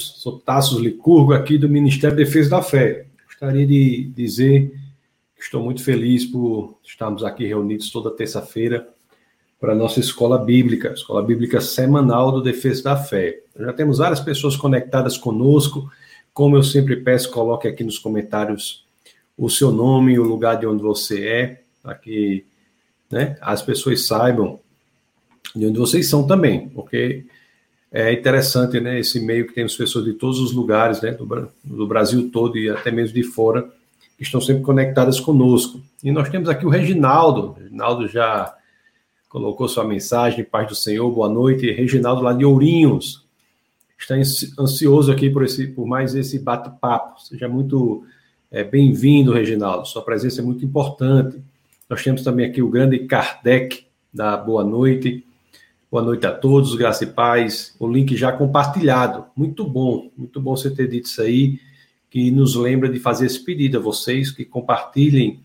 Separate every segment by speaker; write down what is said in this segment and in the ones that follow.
Speaker 1: Sou Tassos Licurgo, aqui do Ministério da Defesa da Fé. Gostaria de dizer que estou muito feliz por estarmos aqui reunidos toda terça-feira para a nossa escola bíblica, escola bíblica semanal do Defesa da Fé. Já temos várias pessoas conectadas conosco. Como eu sempre peço, coloque aqui nos comentários o seu nome, o lugar de onde você é, para que né, as pessoas saibam de onde vocês são também, porque é interessante, né, esse meio que temos pessoas de todos os lugares, né, do, do Brasil todo e até mesmo de fora, que estão sempre conectadas conosco. E nós temos aqui o Reginaldo. O Reginaldo já colocou sua mensagem, paz do Senhor, boa noite. Reginaldo lá de Ourinhos. Está ansioso aqui por, esse, por mais esse bate-papo. Seja muito é, bem-vindo, Reginaldo. Sua presença é muito importante. Nós temos também aqui o grande Kardec, da Boa Noite. Boa noite a todos, graça e paz. O link já compartilhado. Muito bom, muito bom você ter dito isso aí, que nos lembra de fazer esse pedido a vocês que compartilhem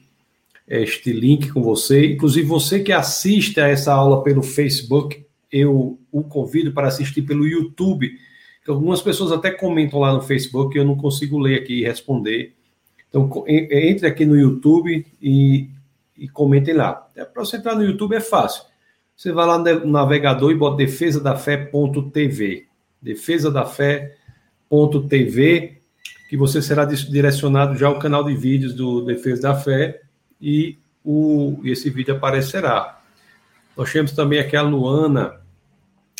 Speaker 1: este link com você. Inclusive, você que assiste a essa aula pelo Facebook, eu o convido para assistir pelo YouTube. Algumas pessoas até comentam lá no Facebook eu não consigo ler aqui e responder. Então, entre aqui no YouTube e, e comentem lá. Para você entrar no YouTube é fácil você vai lá no navegador e bota defesadafé.tv. Defesadafé.tv, que você será direcionado já ao canal de vídeos do Defesa da Fé e o, esse vídeo aparecerá. Nós temos também aqui a Luana,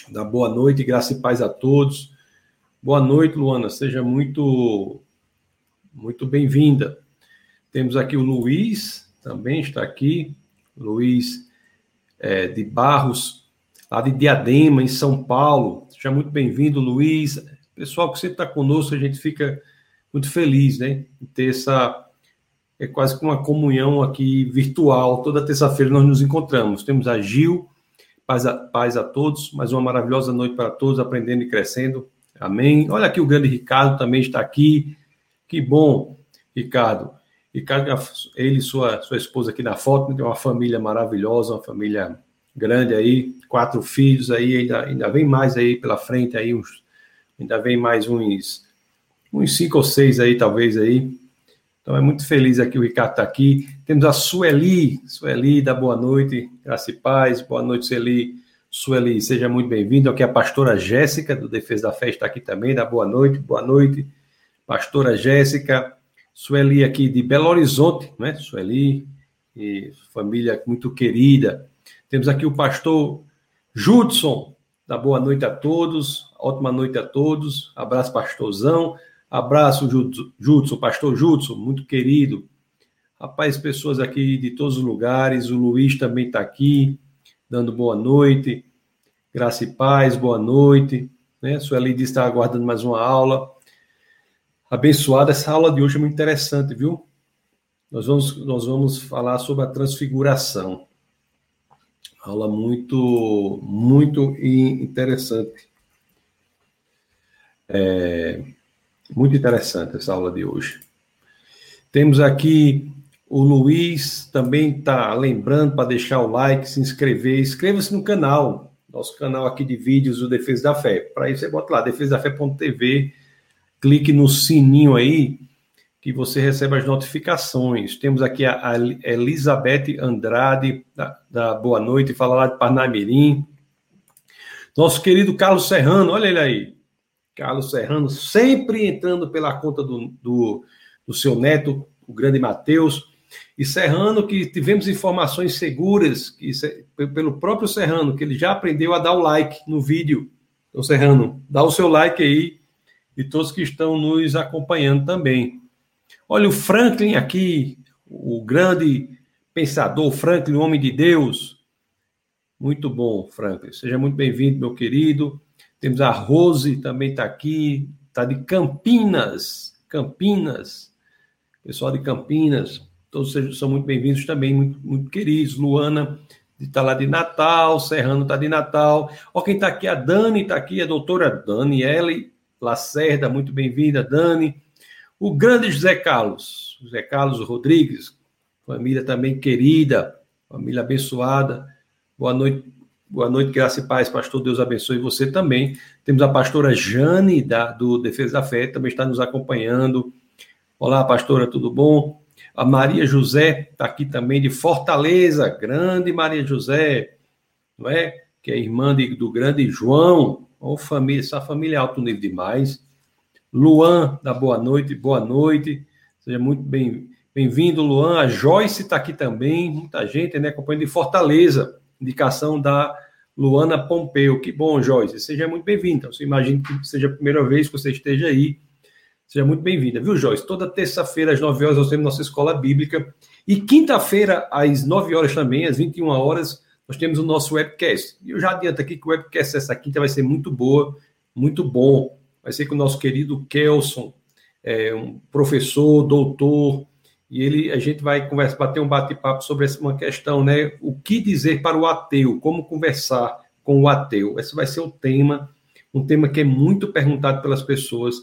Speaker 1: da Boa Noite, graça e paz a todos. Boa noite, Luana, seja muito, muito bem-vinda. Temos aqui o Luiz, também está aqui. Luiz é, de Barros, lá de Diadema, em São Paulo. Seja muito bem-vindo, Luiz. Pessoal que sempre está conosco, a gente fica muito feliz, né? Ter essa. É quase que uma comunhão aqui virtual. Toda terça-feira nós nos encontramos. Temos a Gil, paz a, paz a todos, mais uma maravilhosa noite para todos, aprendendo e crescendo. Amém. Olha aqui o grande Ricardo também está aqui. Que bom, Ricardo. Ricardo, ele e sua, sua esposa aqui na foto, tem uma família maravilhosa, uma família grande aí, quatro filhos aí, ainda, ainda vem mais aí pela frente aí, uns, ainda vem mais uns, uns cinco ou seis aí, talvez aí. Então é muito feliz aqui o Ricardo está aqui. Temos a Sueli, Sueli, da boa noite, graça e paz, boa noite, Sueli. Sueli, seja muito bem-vindo. Aqui a pastora Jéssica, do Defesa da Fé, está aqui também, da boa noite, boa noite. Pastora Jéssica, Sueli aqui de Belo Horizonte, né? Sueli, família muito querida. Temos aqui o pastor Judson, da boa noite a todos, ótima noite a todos. Abraço, pastorzão. Abraço, Judson, pastor Judson, muito querido. Rapaz, pessoas aqui de todos os lugares. O Luiz também está aqui, dando boa noite. Graça e paz, boa noite. Né? Sueli diz que está aguardando mais uma aula abençoada. Essa aula de hoje é muito interessante, viu? Nós vamos, nós vamos falar sobre a transfiguração. Aula muito, muito interessante. É, muito interessante essa aula de hoje. Temos aqui o Luiz, também está lembrando para deixar o like, se inscrever. Inscreva-se no canal, nosso canal aqui de vídeos do Defesa da Fé. Para isso, você bota lá, defesadafé.tv clique no sininho aí que você recebe as notificações. Temos aqui a, Elizabeth Andrade, da, da, Boa Noite, fala lá de Parnamirim. Nosso querido Carlos Serrano, olha ele aí. Carlos Serrano, sempre entrando pela conta do, do, do seu neto, o grande Mateus. E Serrano, que tivemos informações seguras que, pelo próprio Serrano, que ele já aprendeu a dar o like no vídeo. Então, Serrano, dá o seu like aí e todos que estão nos acompanhando também. Olha o Franklin aqui, o grande pensador, Franklin, homem de Deus. Muito bom, Franklin. Seja muito bem-vindo, meu querido. Temos a Rose, também está aqui, está de Campinas. Campinas. Pessoal de Campinas, todos são muito bem-vindos também, muito, muito queridos. Luana está lá de Natal, Serrano está de Natal. Ó, quem está aqui, a Dani está aqui, a doutora Daniele Lacerda, muito bem-vinda, Dani. O grande José Carlos, José Carlos Rodrigues, família também querida, família abençoada. Boa noite, Boa noite, graça e paz, pastor. Deus abençoe você também. Temos a pastora Jane, da, do Defesa da Fé, também está nos acompanhando. Olá, pastora, tudo bom? A Maria José está aqui também, de Fortaleza. Grande Maria José, não é? Que é irmã de, do grande João. Oh, família, essa família é alto nível demais. Luan, da boa noite, boa noite. Seja muito bem, bem-vindo, Luan. A Joyce está aqui também, muita gente, né? Acompanhando de Fortaleza. Indicação da Luana Pompeu. Que bom, Joyce. Seja muito bem-vinda. Então, você imagina que seja a primeira vez que você esteja aí. Seja muito bem-vinda, viu, Joyce? Toda terça-feira, às 9 horas, nós temos nossa escola bíblica. E quinta-feira, às 9 horas também, às 21 horas, nós temos o nosso webcast. E eu já adianto aqui que o webcast essa quinta vai ser muito boa, muito bom vai ser com o nosso querido Kelson, é, um professor, doutor, e ele a gente vai conversar, bater um bate-papo sobre essa uma questão, né? O que dizer para o ateu, como conversar com o ateu. Esse vai ser o tema, um tema que é muito perguntado pelas pessoas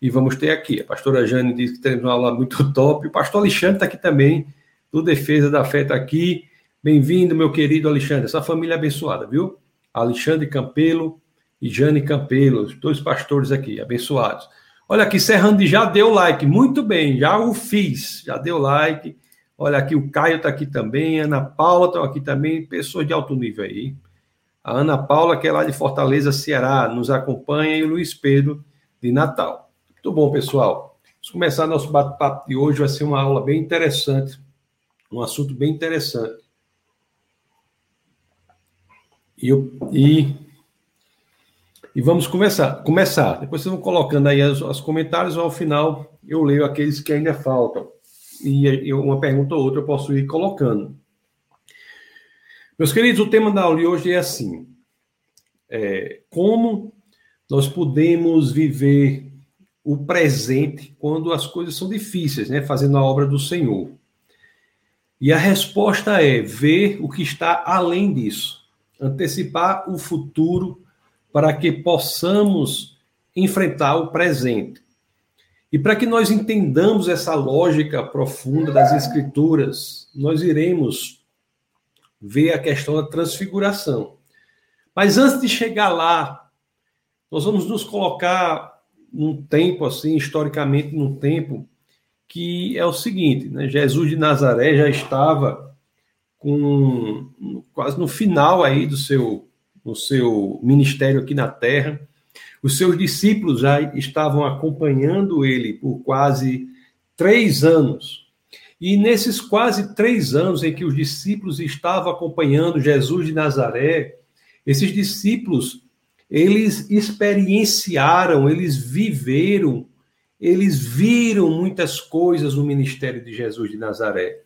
Speaker 1: e vamos ter aqui. A pastora Jane disse que teremos uma aula muito top. O pastor Alexandre está aqui também, do Defesa da Fé está aqui. Bem-vindo, meu querido Alexandre. Essa família abençoada, viu? Alexandre Campelo, e Jane Campelo, dois pastores aqui, abençoados. Olha aqui, Serrandi já deu like, muito bem, já o fiz, já deu like. Olha aqui, o Caio está aqui também, Ana Paula está aqui também, pessoas de alto nível aí. A Ana Paula, que é lá de Fortaleza, Ceará, nos acompanha, e o Luiz Pedro, de Natal. Muito bom, pessoal. Vamos começar nosso bate-papo de hoje, vai ser uma aula bem interessante, um assunto bem interessante. E, e e vamos começar. começar. Depois vocês vão colocando aí os, os comentários, ao final eu leio aqueles que ainda faltam. E uma pergunta ou outra eu posso ir colocando. Meus queridos, o tema da aula de hoje é assim: é, como nós podemos viver o presente quando as coisas são difíceis, né? Fazendo a obra do Senhor. E a resposta é ver o que está além disso, antecipar o futuro para que possamos enfrentar o presente. E para que nós entendamos essa lógica profunda das Escrituras, nós iremos ver a questão da transfiguração. Mas antes de chegar lá, nós vamos nos colocar num tempo assim, historicamente num tempo que é o seguinte, né? Jesus de Nazaré já estava com quase no final aí do seu no seu ministério aqui na terra. Os seus discípulos já estavam acompanhando ele por quase três anos. E nesses quase três anos em que os discípulos estavam acompanhando Jesus de Nazaré, esses discípulos, eles experienciaram, eles viveram, eles viram muitas coisas no ministério de Jesus de Nazaré.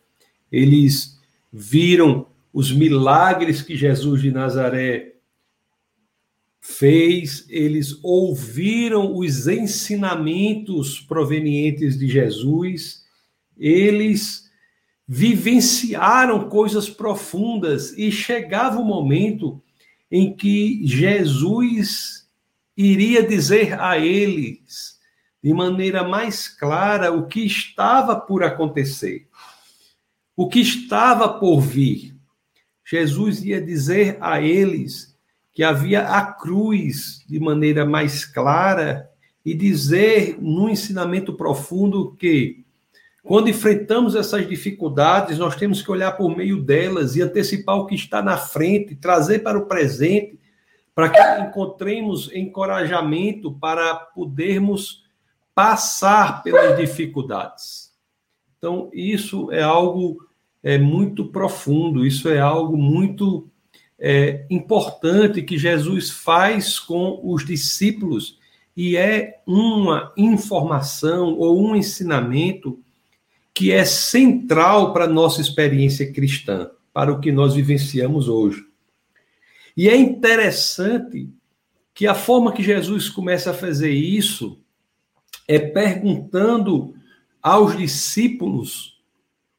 Speaker 1: Eles viram os milagres que Jesus de Nazaré fez, eles ouviram os ensinamentos provenientes de Jesus, eles vivenciaram coisas profundas e chegava o momento em que Jesus iria dizer a eles de maneira mais clara o que estava por acontecer, o que estava por vir. Jesus ia dizer a eles que havia a cruz de maneira mais clara e dizer no ensinamento profundo que quando enfrentamos essas dificuldades, nós temos que olhar por meio delas e antecipar o que está na frente, trazer para o presente, para que encontremos encorajamento para podermos passar pelas dificuldades. Então, isso é algo é, muito profundo, isso é algo muito é, importante que Jesus faz com os discípulos e é uma informação ou um ensinamento que é central para a nossa experiência cristã, para o que nós vivenciamos hoje. E é interessante que a forma que Jesus começa a fazer isso é perguntando aos discípulos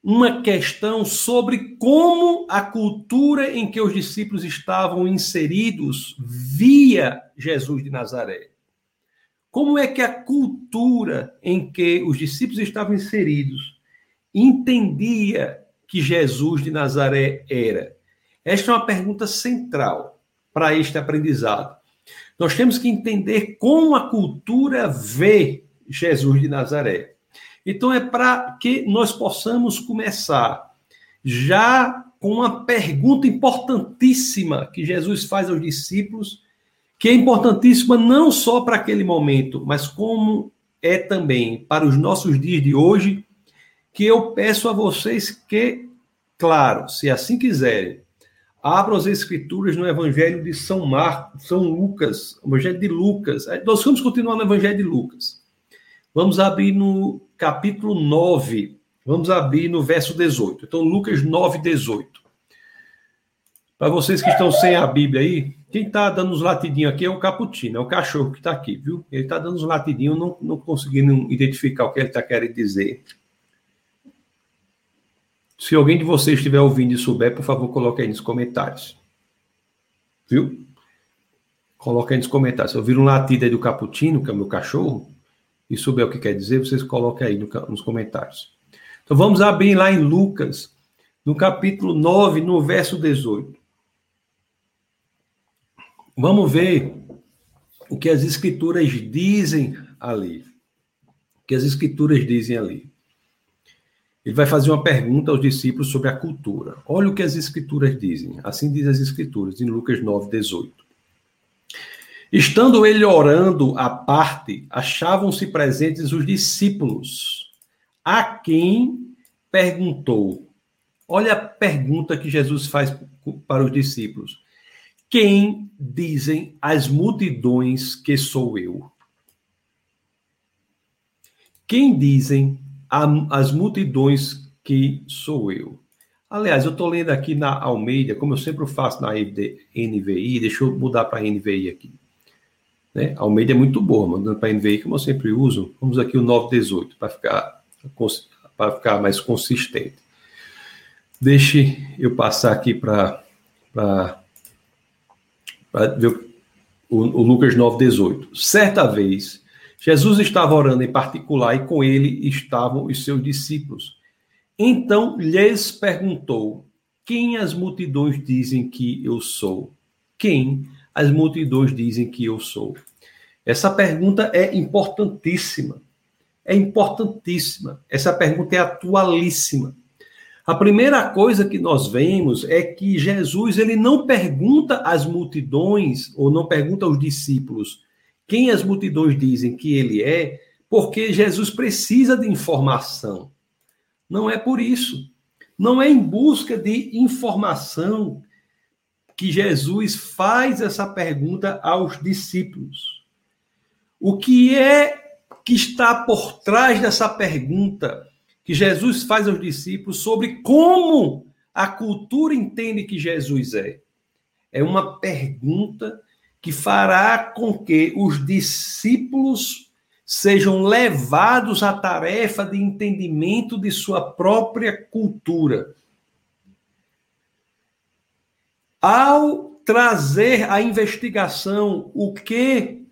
Speaker 1: uma questão sobre como a cultura em que os discípulos estavam inseridos via Jesus de Nazaré. Como é que a cultura em que os discípulos estavam inseridos entendia que Jesus de Nazaré era? Esta é uma pergunta central. para este aprendizado. Nós temos que entender como a cultura vê Jesus de Nazaré. Então, é para que nós possamos começar já com uma pergunta importantíssima que Jesus faz aos discípulos, que é importantíssima não só para aquele momento, mas como é também para os nossos dias de hoje, que eu peço a vocês que, claro, se assim quiserem, abram as escrituras no Evangelho de São Marcos, São Lucas, Evangelho de Lucas. Nós vamos continuar no Evangelho de Lucas. Vamos abrir no capítulo 9, vamos abrir no verso 18. Então, Lucas 9, 18. Para vocês que estão sem a Bíblia aí, quem está dando os latidinhos aqui é o Caputino, é o cachorro que está aqui, viu? Ele está dando os latidinhos, não, não conseguindo identificar o que ele está querendo dizer. Se alguém de vocês estiver ouvindo e souber, por favor, coloque aí nos comentários. Viu? Coloque aí nos comentários. Se eu vir um latido aí do Caputino, que é o meu cachorro, e souber o que quer dizer, vocês coloquem aí no, nos comentários. Então vamos abrir lá em Lucas, no capítulo 9, no verso 18. Vamos ver o que as escrituras dizem ali. O que as escrituras dizem ali. Ele vai fazer uma pergunta aos discípulos sobre a cultura. Olha o que as escrituras dizem. Assim diz as escrituras, em Lucas 9, 18. Estando ele orando à parte, achavam-se presentes os discípulos, a quem perguntou. Olha a pergunta que Jesus faz para os discípulos. Quem dizem as multidões que sou eu? Quem dizem as multidões que sou eu. Aliás, eu estou lendo aqui na Almeida, como eu sempre faço na NVI, deixa eu mudar para NVI aqui. Né? Almeida é muito boa, mandando para NVI, como eu sempre uso. Vamos aqui o 918, para ficar, para ficar mais consistente. Deixe eu passar aqui para ver o, o Lucas 918. Certa vez, Jesus estava orando em particular e com ele estavam os seus discípulos. Então lhes perguntou: Quem as multidões dizem que eu sou? Quem as multidões dizem que eu sou? Essa pergunta é importantíssima. É importantíssima. Essa pergunta é atualíssima. A primeira coisa que nós vemos é que Jesus ele não pergunta às multidões ou não pergunta aos discípulos quem as multidões dizem que ele é, porque Jesus precisa de informação. Não é por isso. Não é em busca de informação que Jesus faz essa pergunta aos discípulos. O que é que está por trás dessa pergunta que Jesus faz aos discípulos sobre como a cultura entende que Jesus é? É uma pergunta que fará com que os discípulos sejam levados à tarefa de entendimento de sua própria cultura. Ao trazer à investigação o que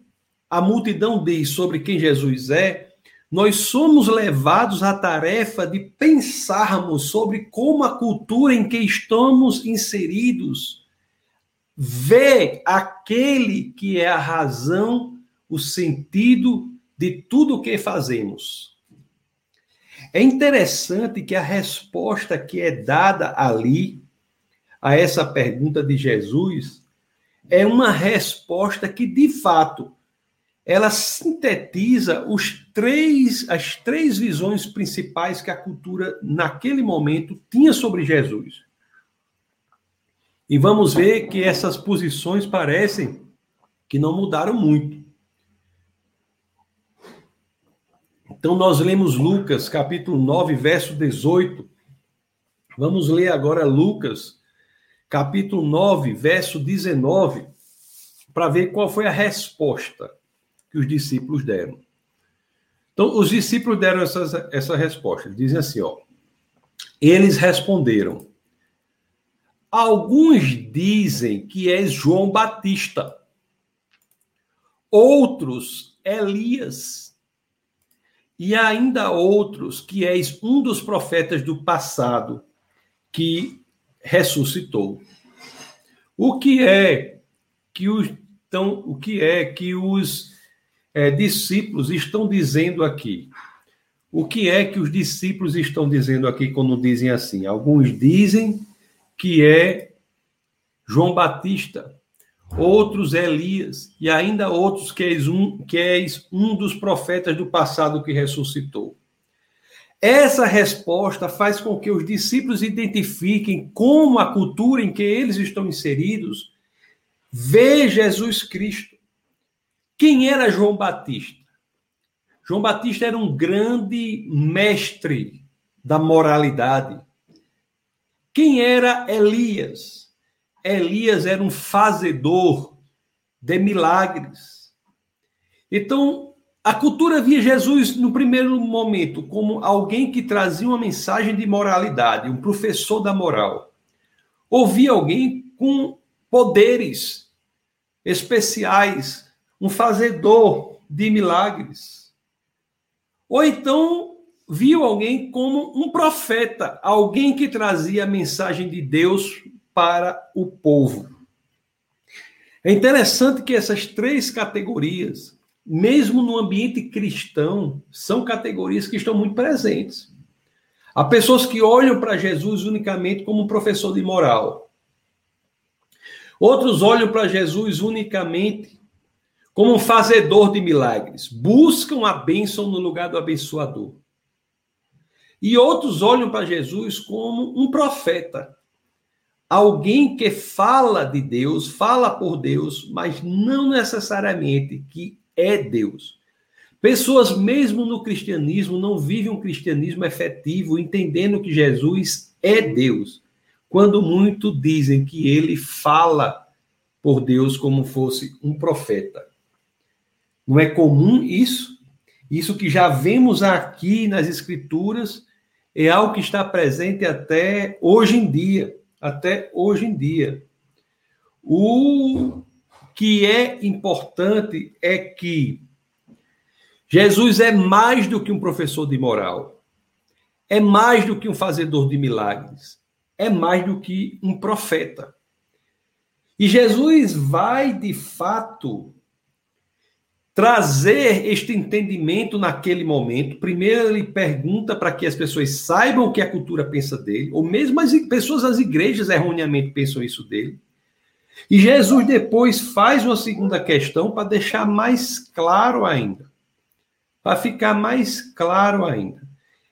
Speaker 1: a multidão diz sobre quem Jesus é, nós somos levados à tarefa de pensarmos sobre como a cultura em que estamos inseridos vê aquele que é a razão, o sentido de tudo o que fazemos. É interessante que a resposta que é dada ali a essa pergunta de Jesus é uma resposta que de fato ela sintetiza os três as três visões principais que a cultura naquele momento tinha sobre Jesus. E vamos ver que essas posições parecem que não mudaram muito. Então, nós lemos Lucas, capítulo 9, verso 18. Vamos ler agora Lucas, capítulo 9, verso 19, para ver qual foi a resposta que os discípulos deram. Então, os discípulos deram essa, essa resposta. Eles dizem assim, ó. Eles responderam: Alguns dizem que és João Batista, outros Elias, e ainda outros que és um dos profetas do passado que ressuscitou. O que é que os então o que é que os é, discípulos estão dizendo aqui? O que é que os discípulos estão dizendo aqui quando dizem assim? Alguns dizem que é João Batista, outros Elias, e ainda outros que és um, que és um dos profetas do passado que ressuscitou. Essa resposta faz com que os discípulos identifiquem como a cultura em que eles estão inseridos vê Jesus Cristo. Quem era João Batista? João Batista era um grande mestre da moralidade. Quem era Elias? Elias era um fazedor de milagres. Então, a cultura via Jesus, no primeiro momento, como alguém que trazia uma mensagem de moralidade, um professor da moral. Ouvia alguém com poderes especiais, um fazedor de milagres. Ou então viu alguém como um profeta, alguém que trazia a mensagem de Deus para o povo. É interessante que essas três categorias, mesmo no ambiente cristão, são categorias que estão muito presentes. Há pessoas que olham para Jesus unicamente como um professor de moral. Outros olham para Jesus unicamente como um fazedor de milagres, buscam a bênção no lugar do abençoador. E outros olham para Jesus como um profeta, alguém que fala de Deus, fala por Deus, mas não necessariamente que é Deus. Pessoas, mesmo no cristianismo, não vivem um cristianismo efetivo, entendendo que Jesus é Deus, quando muito dizem que ele fala por Deus como fosse um profeta. Não é comum isso? Isso que já vemos aqui nas Escrituras é algo que está presente até hoje em dia até hoje em dia. O que é importante é que Jesus é mais do que um professor de moral, é mais do que um fazedor de milagres, é mais do que um profeta. E Jesus vai, de fato, trazer este entendimento naquele momento. Primeiro, ele pergunta para que as pessoas saibam o que a cultura pensa dele, ou mesmo as pessoas das igrejas erroneamente pensam isso dele. E Jesus depois faz uma segunda questão para deixar mais claro ainda. Para ficar mais claro ainda.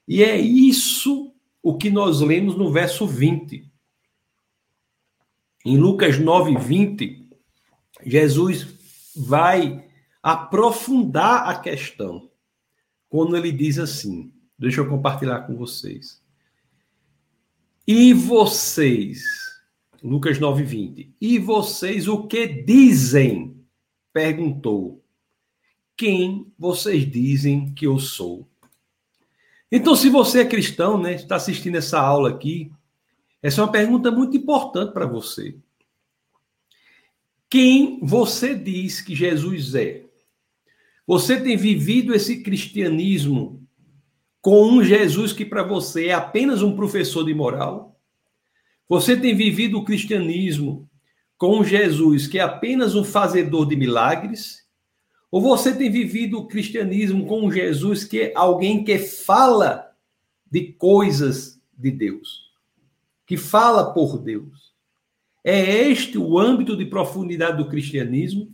Speaker 1: E é isso o que nós lemos no verso 20. Em Lucas 9, 20, Jesus vai aprofundar a questão quando ele diz assim: deixa eu compartilhar com vocês. E vocês, Lucas 9:20. E vocês o que dizem? perguntou. Quem vocês dizem que eu sou? Então, se você é cristão, né, está assistindo essa aula aqui, essa é uma pergunta muito importante para você. Quem você diz que Jesus é? Você tem vivido esse cristianismo com um Jesus que para você é apenas um professor de moral? Você tem vivido o cristianismo com Jesus que é apenas um fazedor de milagres? Ou você tem vivido o cristianismo com Jesus que é alguém que fala de coisas de Deus, que fala por Deus? É este o âmbito de profundidade do cristianismo?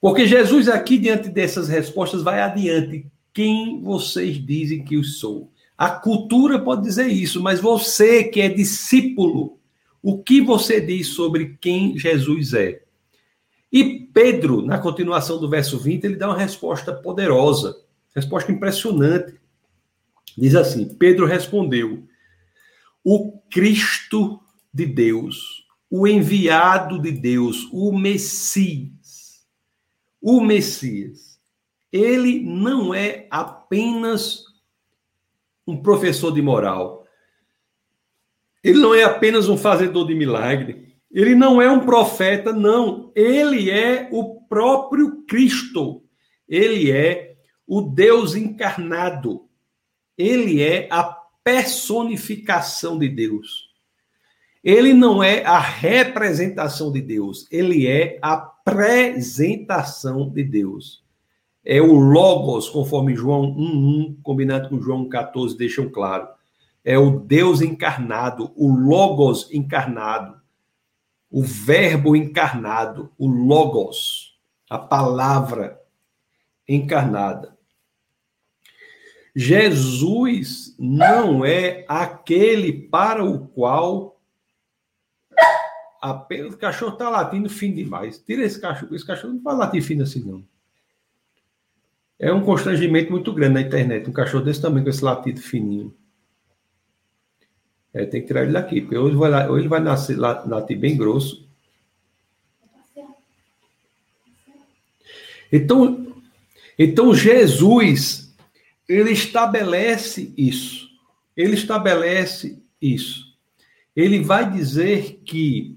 Speaker 1: Porque Jesus, aqui, diante dessas respostas, vai adiante. Quem vocês dizem que eu sou? A cultura pode dizer isso, mas você que é discípulo, o que você diz sobre quem Jesus é? E Pedro, na continuação do verso 20, ele dá uma resposta poderosa, resposta impressionante. Diz assim: Pedro respondeu: O Cristo de Deus, o enviado de Deus, o Messias o Messias, ele não é apenas um professor de moral. Ele não é apenas um fazedor de milagre. Ele não é um profeta, não. Ele é o próprio Cristo. Ele é o Deus encarnado. Ele é a personificação de Deus. Ele não é a representação de Deus, ele é a apresentação de Deus. É o Logos, conforme João 1,1, combinado com João 14, deixam claro. É o Deus encarnado, o Logos encarnado, o Verbo encarnado, o Logos, a palavra encarnada. Jesus não é aquele para o qual apenas o cachorro está latindo fino demais. Tira esse cachorro, esse cachorro não vai latir fino assim, não. É um constrangimento muito grande na internet, um cachorro desse tamanho com esse latido fininho. É, tem que tirar ele daqui, porque ou ele vai, ou ele vai nascer, latir bem grosso. Então, então Jesus, ele estabelece isso. Ele estabelece isso. Ele vai dizer que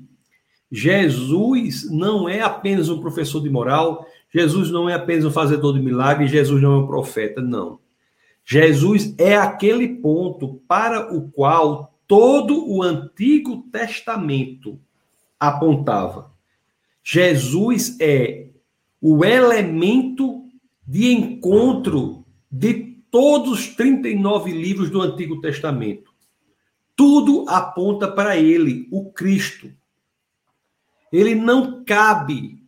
Speaker 1: Jesus não é apenas um professor de moral, Jesus não é apenas um fazedor de milagres, Jesus não é um profeta, não. Jesus é aquele ponto para o qual todo o Antigo Testamento apontava. Jesus é o elemento de encontro de todos os 39 livros do Antigo Testamento. Tudo aponta para ele, o Cristo. Ele não cabe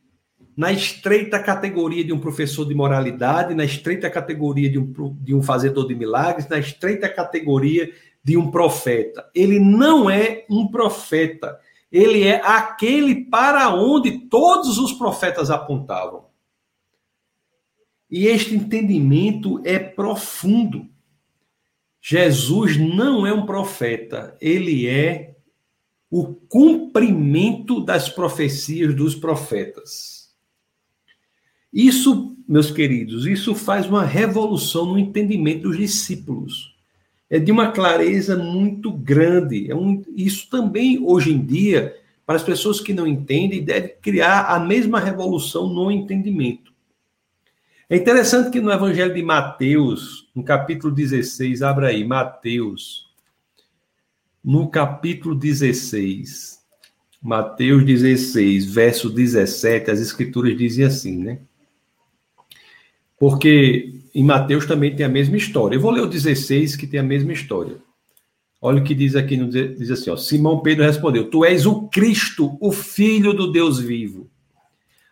Speaker 1: na estreita categoria de um professor de moralidade, na estreita categoria de um, de um fazedor de milagres, na estreita categoria de um profeta. Ele não é um profeta. Ele é aquele para onde todos os profetas apontavam. E este entendimento é profundo. Jesus não é um profeta, ele é o cumprimento das profecias dos profetas. Isso, meus queridos, isso faz uma revolução no entendimento dos discípulos. É de uma clareza muito grande. É um, isso também, hoje em dia, para as pessoas que não entendem, deve criar a mesma revolução no entendimento. É interessante que no Evangelho de Mateus, no capítulo 16, abra aí, Mateus, no capítulo 16, Mateus 16, verso 17, as escrituras dizem assim, né? Porque em Mateus também tem a mesma história. Eu vou ler o 16, que tem a mesma história. Olha o que diz aqui, diz assim, ó, Simão Pedro respondeu, tu és o Cristo, o Filho do Deus vivo.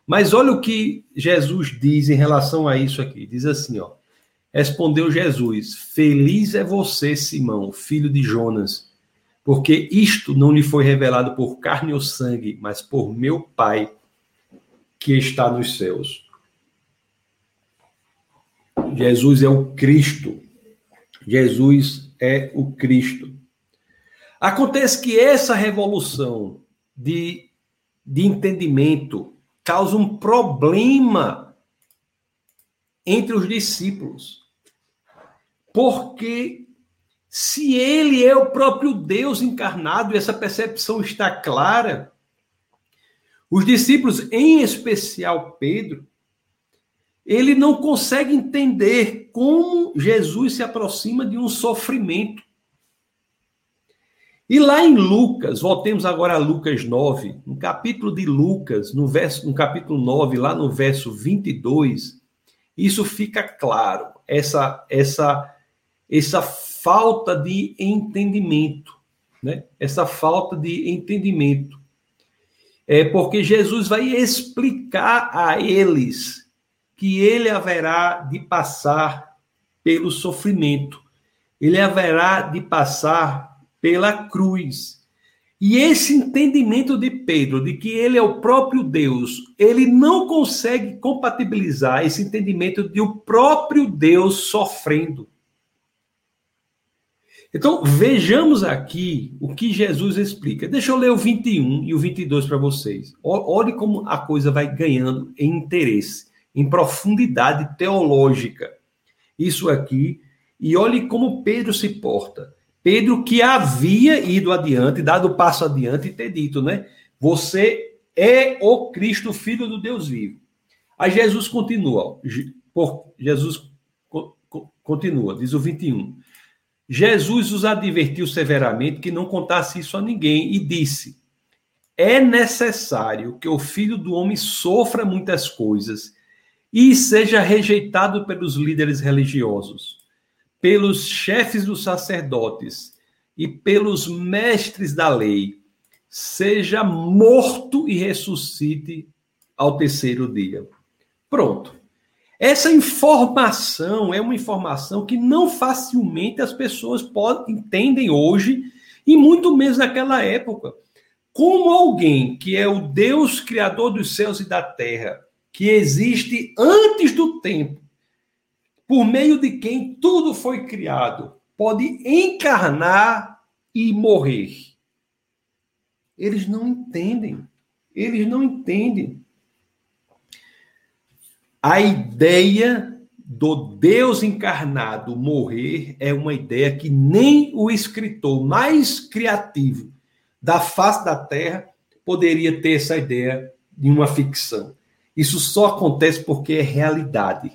Speaker 1: Mas olha o que Jesus diz em relação a isso aqui. Diz assim, ó. Respondeu Jesus: Feliz é você, Simão, filho de Jonas, porque isto não lhe foi revelado por carne ou sangue, mas por meu Pai que está nos céus. Jesus é o Cristo. Jesus é o Cristo. Acontece que essa revolução de, de entendimento causa um problema entre os discípulos. Porque se ele é o próprio Deus encarnado e essa percepção está clara, os discípulos, em especial Pedro, ele não consegue entender como Jesus se aproxima de um sofrimento. E lá em Lucas, voltemos agora a Lucas 9, no capítulo de Lucas, no, verso, no capítulo 9, lá no verso 22, isso fica claro, essa, essa, essa falta de entendimento, né? Essa falta de entendimento. É porque Jesus vai explicar a eles que ele haverá de passar pelo sofrimento, ele haverá de passar pela cruz. E esse entendimento de Pedro, de que ele é o próprio Deus, ele não consegue compatibilizar esse entendimento de o próprio Deus sofrendo. Então, vejamos aqui o que Jesus explica. Deixa eu ler o 21 e o 22 para vocês. Olhe como a coisa vai ganhando em interesse, em profundidade teológica. Isso aqui. E olhe como Pedro se porta. Pedro que havia ido adiante, dado o passo adiante e ter dito, né? Você é o Cristo, filho do Deus vivo. Aí Jesus continua, Jesus continua, diz o 21. Jesus os advertiu severamente que não contasse isso a ninguém e disse: É necessário que o filho do homem sofra muitas coisas e seja rejeitado pelos líderes religiosos, pelos chefes dos sacerdotes e pelos mestres da lei, seja morto e ressuscite ao terceiro dia. Pronto. Essa informação é uma informação que não facilmente as pessoas podem, entendem hoje, e muito menos naquela época. Como alguém que é o Deus criador dos céus e da terra, que existe antes do tempo, por meio de quem tudo foi criado, pode encarnar e morrer. Eles não entendem. Eles não entendem. A ideia do Deus encarnado morrer é uma ideia que nem o escritor mais criativo da face da Terra poderia ter essa ideia de uma ficção. Isso só acontece porque é realidade.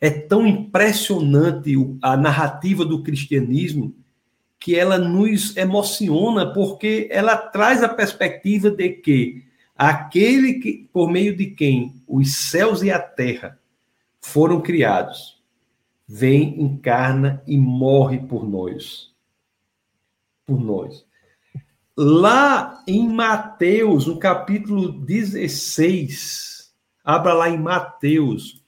Speaker 1: É tão impressionante a narrativa do cristianismo que ela nos emociona porque ela traz a perspectiva de que aquele que, por meio de quem os céus e a terra foram criados, vem, encarna e morre por nós. Por nós. Lá em Mateus, no capítulo 16, abra lá em Mateus,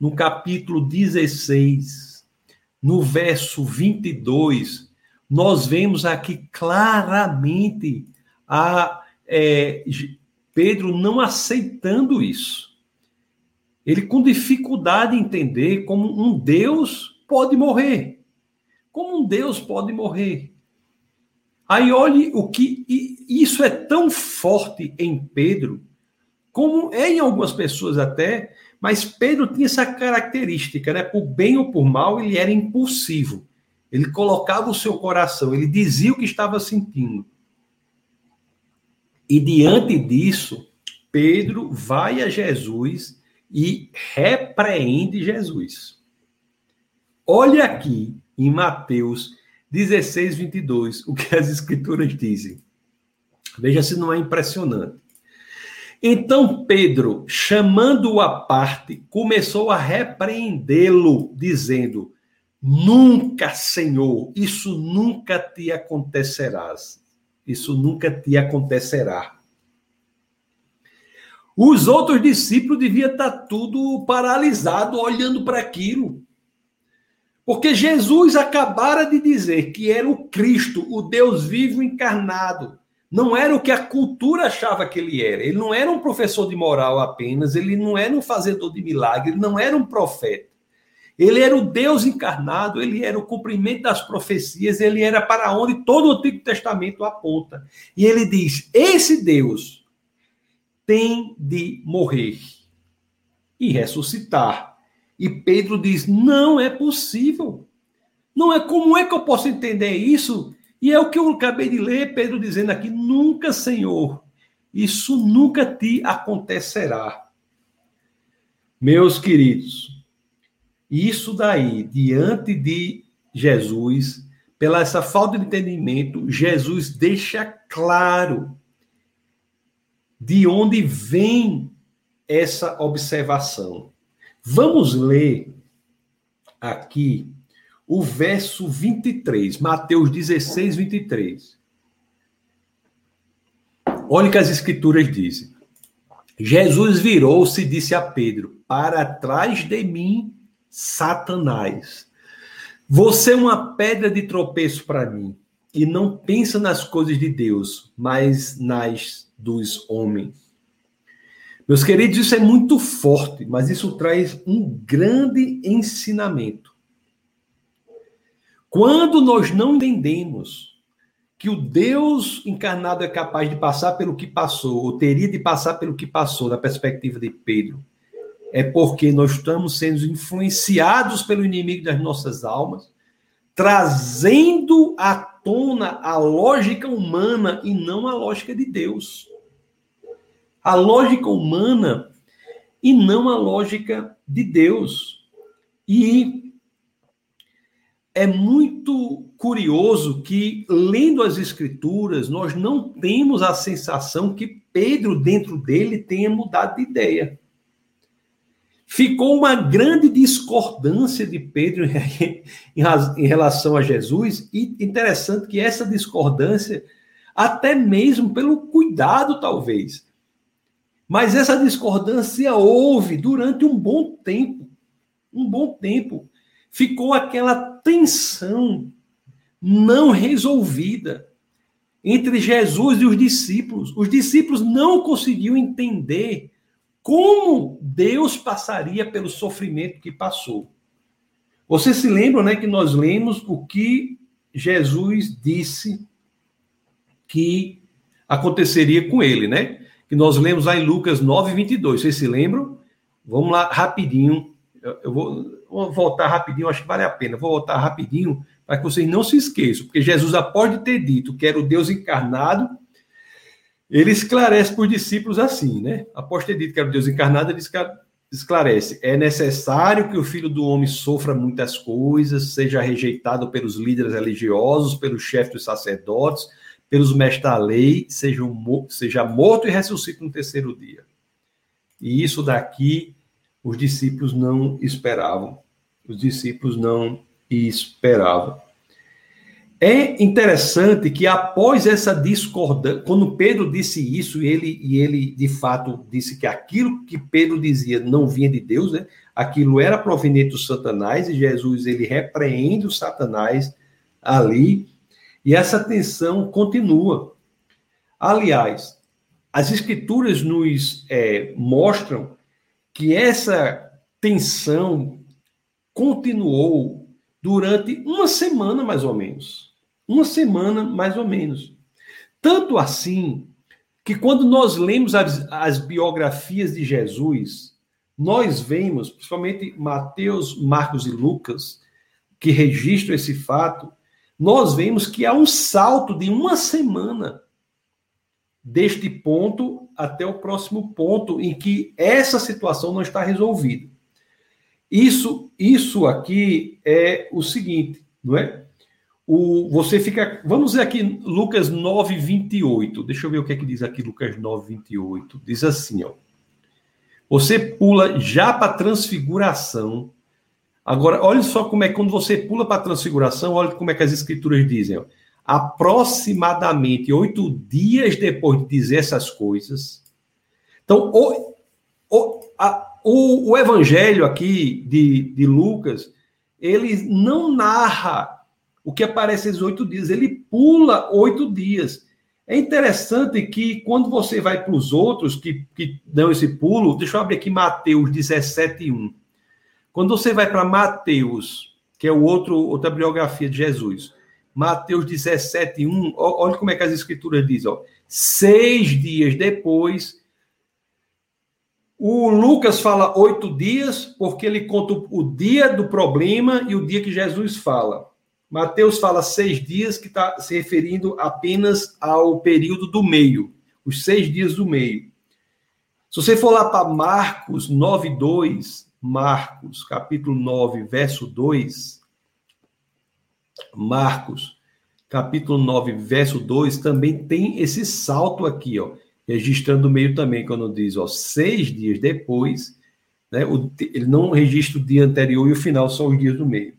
Speaker 1: no capítulo 16, no verso 22, nós vemos aqui claramente a é, Pedro não aceitando isso. Ele com dificuldade entender como um Deus pode morrer. Como um Deus pode morrer. Aí olhe o que isso é tão forte em Pedro, como é em algumas pessoas até, mas Pedro tinha essa característica, né? Por bem ou por mal, ele era impulsivo. Ele colocava o seu coração, ele dizia o que estava sentindo. E diante disso, Pedro vai a Jesus e repreende Jesus. Olha aqui em Mateus 16, 22, o que as escrituras dizem. Veja se não é impressionante. Então Pedro, chamando-o à parte, começou a repreendê-lo, dizendo: Nunca, Senhor, isso nunca te acontecerás. Isso nunca te acontecerá. Os outros discípulos deviam estar tudo paralisado olhando para aquilo. Porque Jesus acabara de dizer que era o Cristo, o Deus vivo encarnado. Não era o que a cultura achava que ele era. Ele não era um professor de moral apenas, ele não era um fazedor de milagre, ele não era um profeta. Ele era o Deus encarnado, ele era o cumprimento das profecias, ele era para onde todo o Antigo Testamento aponta. E ele diz: esse Deus tem de morrer e ressuscitar. E Pedro diz: não é possível. Não é como é que eu posso entender isso? E é o que eu acabei de ler, Pedro dizendo aqui: nunca, Senhor, isso nunca te acontecerá. Meus queridos, isso daí, diante de Jesus, pela essa falta de entendimento, Jesus deixa claro de onde vem essa observação. Vamos ler aqui o verso 23, Mateus 16, 23. Olha o que as escrituras dizem. Jesus virou-se e disse a Pedro: Para trás de mim, Satanás. Você é uma pedra de tropeço para mim e não pensa nas coisas de Deus, mas nas dos homens. Meus queridos, isso é muito forte, mas isso traz um grande ensinamento. Quando nós não entendemos que o Deus encarnado é capaz de passar pelo que passou, ou teria de passar pelo que passou, na perspectiva de Pedro, é porque nós estamos sendo influenciados pelo inimigo das nossas almas, trazendo à tona a lógica humana e não a lógica de Deus. A lógica humana e não a lógica de Deus. E é muito curioso que, lendo as Escrituras, nós não temos a sensação que Pedro, dentro dele, tenha mudado de ideia. Ficou uma grande discordância de Pedro em relação a Jesus, e interessante que essa discordância, até mesmo pelo cuidado, talvez, mas essa discordância houve durante um bom tempo. Um bom tempo. Ficou aquela tensão não resolvida entre Jesus e os discípulos. Os discípulos não conseguiam entender como Deus passaria pelo sofrimento que passou. Você se lembra, né, que nós lemos o que Jesus disse que aconteceria com ele, né? Que nós lemos lá em Lucas 9, 22. Vocês se lembram? Vamos lá rapidinho. Eu vou, vou voltar rapidinho, acho que vale a pena. Vou voltar rapidinho para que vocês não se esqueçam, porque Jesus, após de ter dito que era o Deus encarnado, ele esclarece para os discípulos assim, né? Após ter dito que era o Deus encarnado, ele esclarece: é necessário que o filho do homem sofra muitas coisas, seja rejeitado pelos líderes religiosos, pelos chefes dos sacerdotes, pelos mestres da lei, seja, seja morto e ressuscite no terceiro dia. E isso daqui os discípulos não esperavam. Os discípulos não esperavam. É interessante que após essa discordância, quando Pedro disse isso, e ele, e ele de fato disse que aquilo que Pedro dizia não vinha de Deus, né? aquilo era proveniente do Satanás, e Jesus ele repreende o Satanás ali, e essa tensão continua. Aliás, as escrituras nos é, mostram que essa tensão continuou durante uma semana, mais ou menos. Uma semana, mais ou menos. Tanto assim que quando nós lemos as, as biografias de Jesus, nós vemos, principalmente Mateus, Marcos e Lucas, que registram esse fato, nós vemos que há um salto de uma semana deste ponto até o próximo ponto em que essa situação não está resolvida. Isso, isso aqui é o seguinte, não é? O, você fica. Vamos ver aqui Lucas 9, 28. Deixa eu ver o que é que diz aqui Lucas 9, 28. Diz assim, ó. Você pula já para transfiguração. Agora, olha só como é quando você pula para transfiguração, olha como é que as escrituras dizem. Ó. Aproximadamente oito dias depois de dizer essas coisas. Então, o, o, a, o, o evangelho aqui de, de Lucas, ele não narra o que aparece esses oito dias, ele pula oito dias. É interessante que quando você vai para os outros que, que dão esse pulo, deixa eu abrir aqui Mateus 17, 1. Quando você vai para Mateus, que é o outro, outra biografia de Jesus, Mateus 17, 1, olha como é que as escrituras dizem, ó. Seis dias depois, o Lucas fala oito dias, porque ele conta o dia do problema e o dia que Jesus fala. Mateus fala seis dias, que está se referindo apenas ao período do meio, os seis dias do meio. Se você for lá para Marcos 9, 2, Marcos, capítulo 9, verso 2, Marcos, capítulo 9, verso 2, também tem esse salto aqui, ó registrando o meio também, quando diz, ó, seis dias depois, né, o, ele não registra o dia anterior e o final são os dias do meio.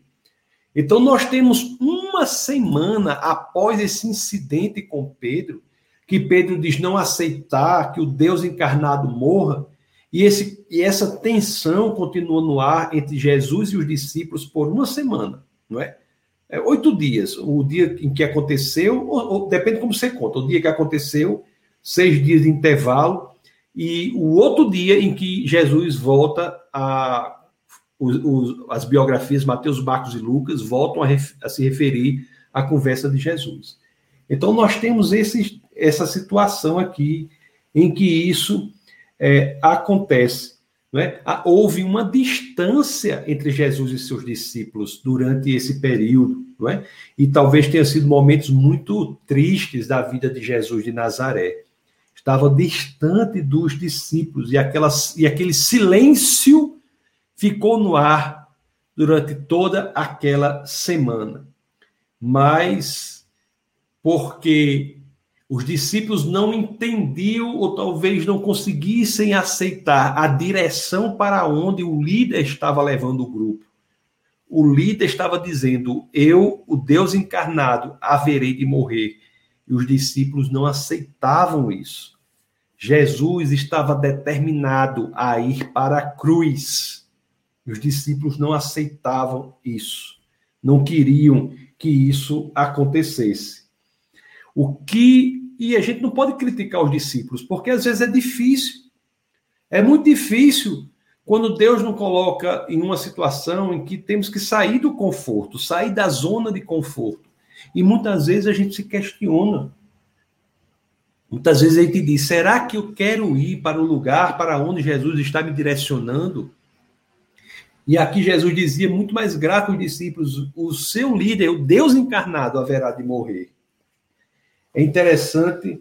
Speaker 1: Então, nós temos uma semana após esse incidente com Pedro, que Pedro diz não aceitar que o Deus encarnado morra, e, esse, e essa tensão continua no ar entre Jesus e os discípulos por uma semana, não é? é oito dias, o dia em que aconteceu, ou, ou, depende como você conta, o dia que aconteceu seis dias de intervalo, e o outro dia em que Jesus volta a. Os, os, as biografias Mateus, Marcos e Lucas voltam a, ref, a, se referir à conversa de Jesus. Então, nós temos esse, essa situação aqui em que isso é, acontece. É? Houve uma distância entre Jesus e seus discípulos durante esse período, é? e talvez tenha sido momentos muito tristes da vida de Jesus de Nazaré estava distante dos discípulos e, aquela, e aquele silêncio ficou no ar durante toda aquela semana. Mas porque os discípulos não entendiam ou talvez não conseguissem aceitar a direção para onde o líder estava levando o grupo. O líder estava dizendo: Eu, o Deus encarnado, haverei de morrer. E os discípulos não aceitavam isso. Jesus estava determinado a ir para a cruz. Os discípulos não aceitavam isso, não queriam que isso acontecesse. O que e a gente não pode criticar os discípulos, porque às vezes é difícil. É muito difícil quando Deus nos coloca em uma situação em que temos que sair do conforto, sair da zona de conforto. E muitas vezes a gente se questiona. Muitas vezes a gente diz: será que eu quero ir para o lugar para onde Jesus está me direcionando? E aqui Jesus dizia muito mais grave aos discípulos: o seu líder, o Deus encarnado, haverá de morrer. É interessante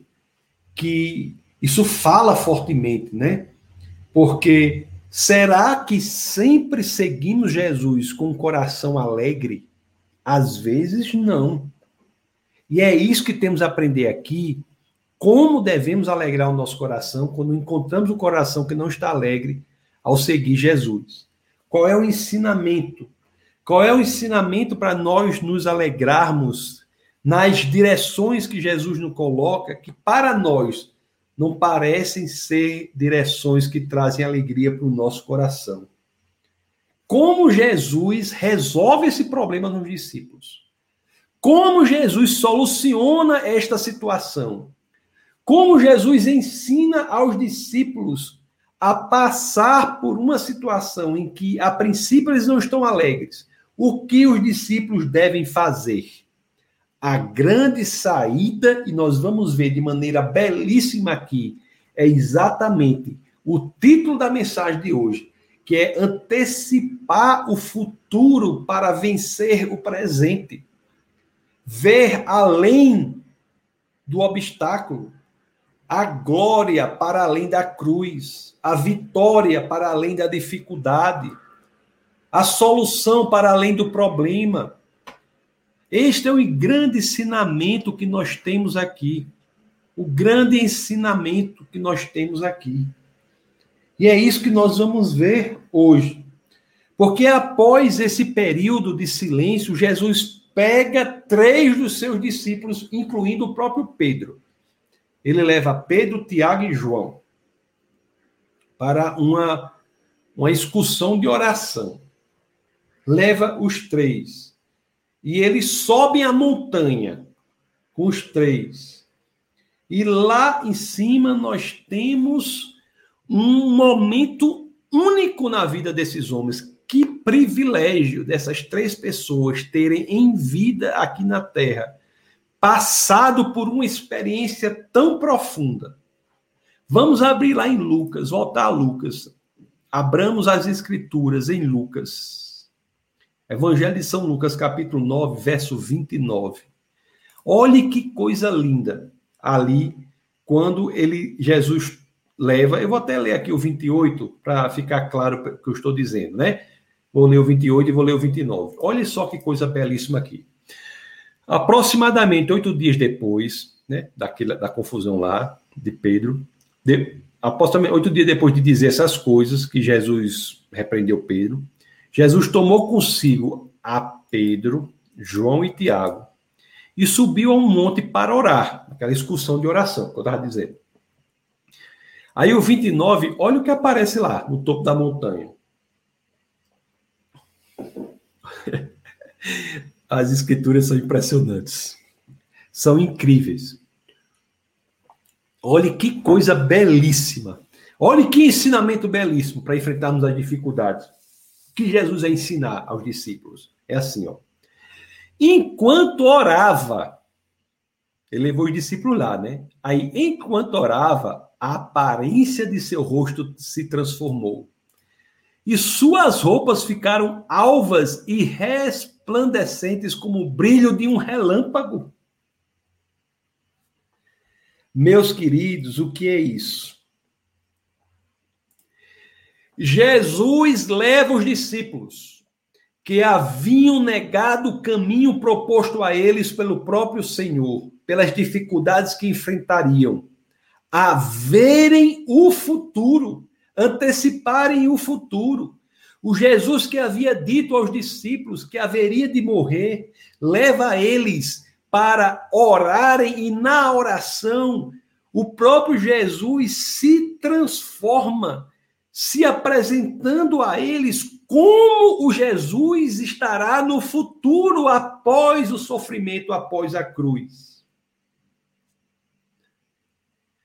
Speaker 1: que isso fala fortemente, né? Porque será que sempre seguimos Jesus com o coração alegre? Às vezes não. E é isso que temos a aprender aqui, como devemos alegrar o nosso coração quando encontramos o coração que não está alegre ao seguir Jesus. Qual é o ensinamento? Qual é o ensinamento para nós nos alegrarmos nas direções que Jesus nos coloca, que para nós não parecem ser direções que trazem alegria para o nosso coração? Como Jesus resolve esse problema nos discípulos? Como Jesus soluciona esta situação? Como Jesus ensina aos discípulos a passar por uma situação em que, a princípio, eles não estão alegres, o que os discípulos devem fazer? A grande saída, e nós vamos ver de maneira belíssima aqui, é exatamente o título da mensagem de hoje, que é antecipar o futuro para vencer o presente. Ver além do obstáculo, a glória para além da cruz, a vitória para além da dificuldade, a solução para além do problema. Este é o grande ensinamento que nós temos aqui. O grande ensinamento que nós temos aqui. E é isso que nós vamos ver hoje. Porque após esse período de silêncio, Jesus pega três dos seus discípulos, incluindo o próprio Pedro ele leva Pedro, Tiago e João para uma, uma excursão de oração. Leva os três. E eles sobem a montanha com os três. E lá em cima nós temos um momento único na vida desses homens. Que privilégio dessas três pessoas terem em vida aqui na terra passado por uma experiência tão profunda. Vamos abrir lá em Lucas, voltar a Lucas. Abramos as escrituras em Lucas. Evangelho de São Lucas, capítulo 9, verso 29. Olhe que coisa linda ali quando ele Jesus leva, eu vou até ler aqui o 28 para ficar claro o que eu estou dizendo, né? Vou ler o 28 e vou ler o 29. Olhe só que coisa belíssima aqui. Aproximadamente oito dias depois, né, daquela, da confusão lá de Pedro, de, oito dias depois de dizer essas coisas que Jesus repreendeu Pedro, Jesus tomou consigo a Pedro, João e Tiago e subiu a um monte para orar, aquela excursão de oração que eu estava dizendo. Aí o 29, olha o que aparece lá no topo da montanha. As escrituras são impressionantes. São incríveis. Olhe que coisa belíssima. Olhe que ensinamento belíssimo para enfrentarmos as dificuldades. Que Jesus vai ensinar aos discípulos? É assim, ó. Enquanto orava, ele levou os discípulos lá, né? Aí, enquanto orava, a aparência de seu rosto se transformou. E suas roupas ficaram alvas e resplandecentes resplandecentes como o brilho de um relâmpago. Meus queridos, o que é isso? Jesus leva os discípulos que haviam negado o caminho proposto a eles pelo próprio Senhor, pelas dificuldades que enfrentariam, a verem o futuro, anteciparem o futuro. O Jesus que havia dito aos discípulos que haveria de morrer, leva eles para orarem e na oração o próprio Jesus se transforma, se apresentando a eles como o Jesus estará no futuro após o sofrimento, após a cruz.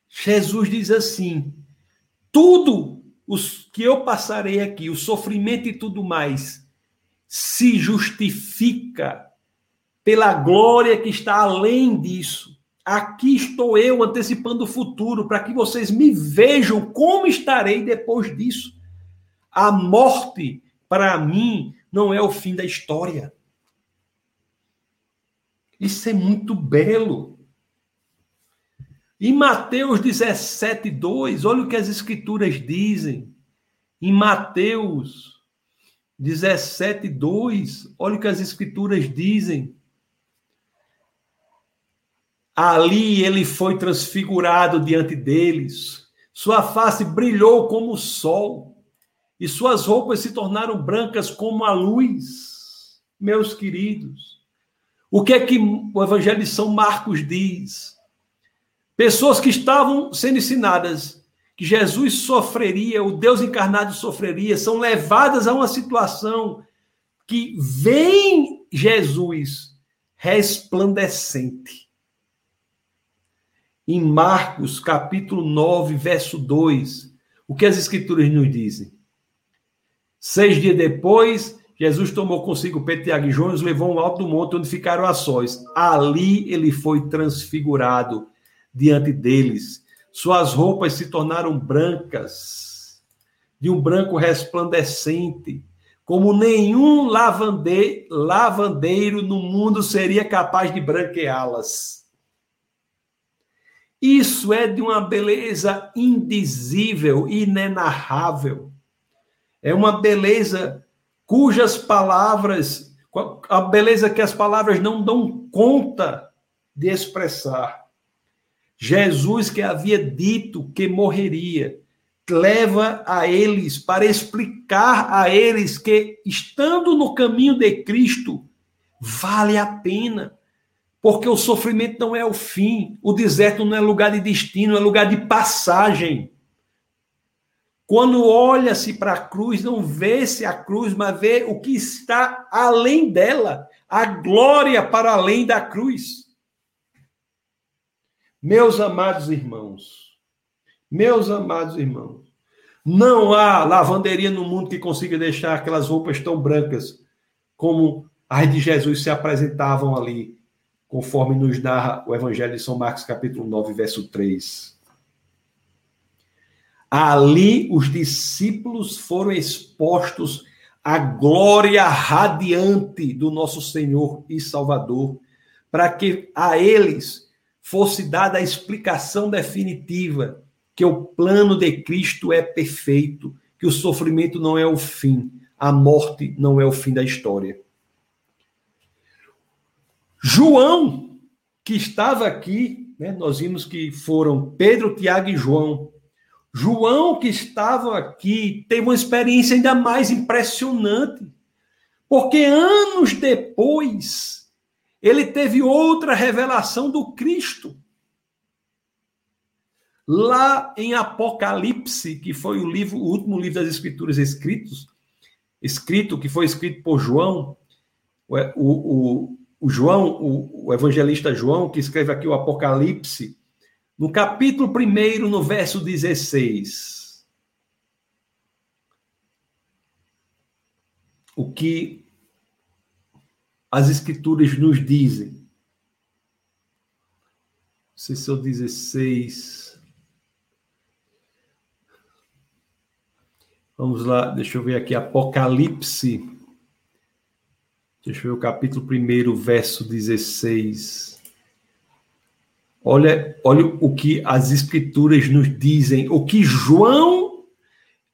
Speaker 1: Jesus diz assim: tudo os que eu passarei aqui, o sofrimento e tudo mais, se justifica pela glória que está além disso. Aqui estou eu antecipando o futuro para que vocês me vejam como estarei depois disso. A morte para mim, não é o fim da história. Isso é muito belo. Em Mateus 17, 2, olha o que as escrituras dizem. Em Mateus 17, 2, olha o que as escrituras dizem. Ali ele foi transfigurado diante deles, sua face brilhou como o sol e suas roupas se tornaram brancas como a luz, meus queridos. O que é que o Evangelho de São Marcos diz? Pessoas que estavam sendo ensinadas que Jesus sofreria, o Deus encarnado sofreria, são levadas a uma situação que vem Jesus resplandecente. Em Marcos, capítulo 9, verso 2, o que as escrituras nos dizem? Seis dias depois, Jesus tomou consigo Pedro, Tiago e João e os levou ao alto do monte, onde ficaram a sós. Ali ele foi transfigurado diante deles. Suas roupas se tornaram brancas, de um branco resplandecente, como nenhum lavande, lavandeiro no mundo seria capaz de branqueá-las. Isso é de uma beleza indizível, inenarrável. É uma beleza cujas palavras, a beleza que as palavras não dão conta de expressar. Jesus, que havia dito que morreria, leva a eles para explicar a eles que, estando no caminho de Cristo, vale a pena. Porque o sofrimento não é o fim, o deserto não é lugar de destino, é lugar de passagem. Quando olha-se para a cruz, não vê-se a cruz, mas vê o que está além dela, a glória para além da cruz. Meus amados irmãos, meus amados irmãos, não há lavanderia no mundo que consiga deixar aquelas roupas tão brancas como as de Jesus se apresentavam ali, conforme nos narra o Evangelho de São Marcos, capítulo 9, verso 3. Ali os discípulos foram expostos à glória radiante do nosso Senhor e Salvador, para que a eles fosse dada a explicação definitiva que o plano de Cristo é perfeito, que o sofrimento não é o fim, a morte não é o fim da história. João, que estava aqui, né, nós vimos que foram Pedro, Tiago e João, João, que estava aqui, teve uma experiência ainda mais impressionante, porque anos depois, ele teve outra revelação do Cristo. Lá em Apocalipse, que foi o livro, o último livro das Escrituras escritos, escrito, que foi escrito por João, o, o, o João, o, o evangelista João, que escreve aqui o Apocalipse, no capítulo 1, no verso 16. O que as escrituras nos dizem. Não sei se é o 16. Vamos lá, deixa eu ver aqui, Apocalipse. Deixa eu ver o capítulo 1, verso 16. Olha, olha o que as escrituras nos dizem, o que João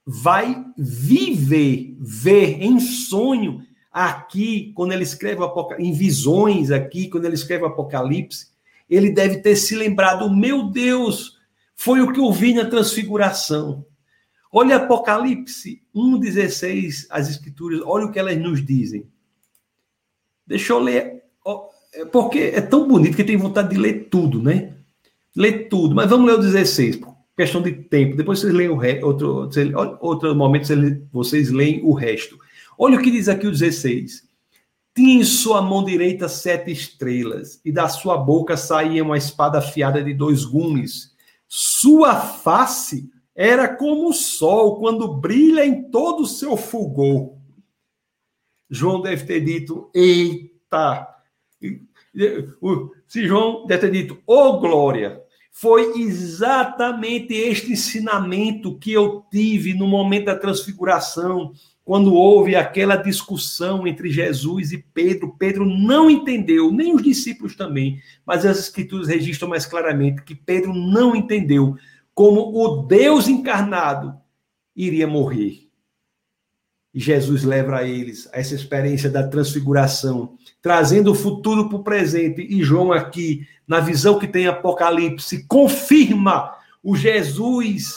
Speaker 1: vai viver, ver em sonho aqui, quando ele escreve em visões aqui, quando ele escreve Apocalipse, ele deve ter se lembrado, meu Deus, foi o que eu vi na transfiguração. Olha Apocalipse 1,16, as escrituras, olha o que elas nos dizem. Deixa eu ler, porque é tão bonito que tem vontade de ler tudo, né? Ler tudo, mas vamos ler o 16, por questão de tempo. Depois vocês leem o outro, outro momento vocês leem o resto. Olha o que diz aqui o 16. Tinha em sua mão direita sete estrelas, e da sua boca saía uma espada afiada de dois gumes. Sua face era como o sol quando brilha em todo o seu fulgor. João deve ter dito: Eita! Se João deve ter dito: Ô oh, glória! Foi exatamente este ensinamento que eu tive no momento da transfiguração, quando houve aquela discussão entre Jesus e Pedro, Pedro não entendeu, nem os discípulos também, mas as escrituras registram mais claramente que Pedro não entendeu como o Deus encarnado iria morrer. E Jesus leva a eles a essa experiência da transfiguração, trazendo o futuro para o presente. E João, aqui, na visão que tem Apocalipse, confirma o Jesus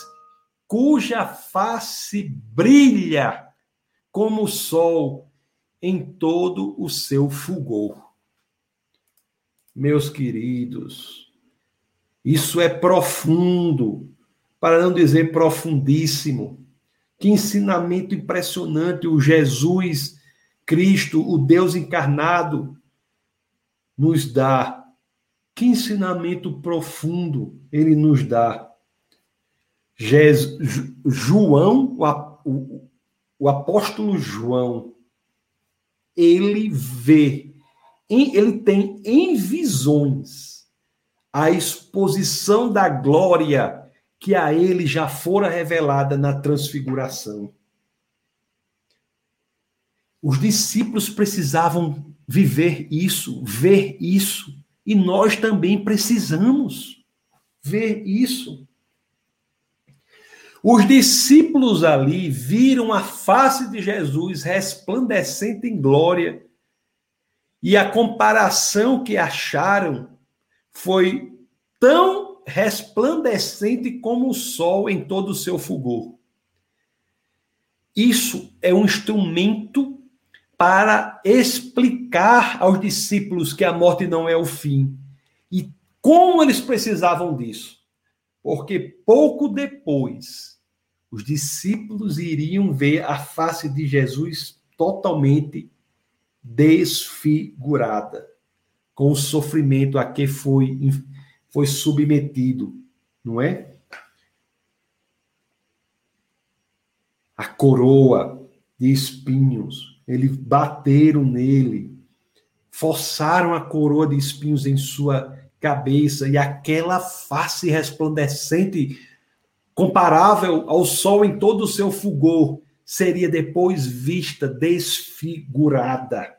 Speaker 1: cuja face brilha como o sol em todo o seu fulgor. Meus queridos, isso é profundo, para não dizer profundíssimo. Que ensinamento impressionante o Jesus Cristo, o Deus encarnado, nos dá. Que ensinamento profundo ele nos dá. Jesus, João, o, o apóstolo João, ele vê, ele tem em visões a exposição da glória que a ele já fora revelada na transfiguração. Os discípulos precisavam viver isso, ver isso, e nós também precisamos ver isso. Os discípulos ali viram a face de Jesus resplandecente em glória, e a comparação que acharam foi tão resplandecente como o sol em todo o seu fulgor. Isso é um instrumento para explicar aos discípulos que a morte não é o fim. E como eles precisavam disso? Porque pouco depois os discípulos iriam ver a face de Jesus totalmente desfigurada, com o sofrimento a que foi, foi submetido, não é? A coroa de espinhos, eles bateram nele, forçaram a coroa de espinhos em sua cabeça e aquela face resplandecente, comparável ao sol em todo o seu fulgor, seria depois vista desfigurada.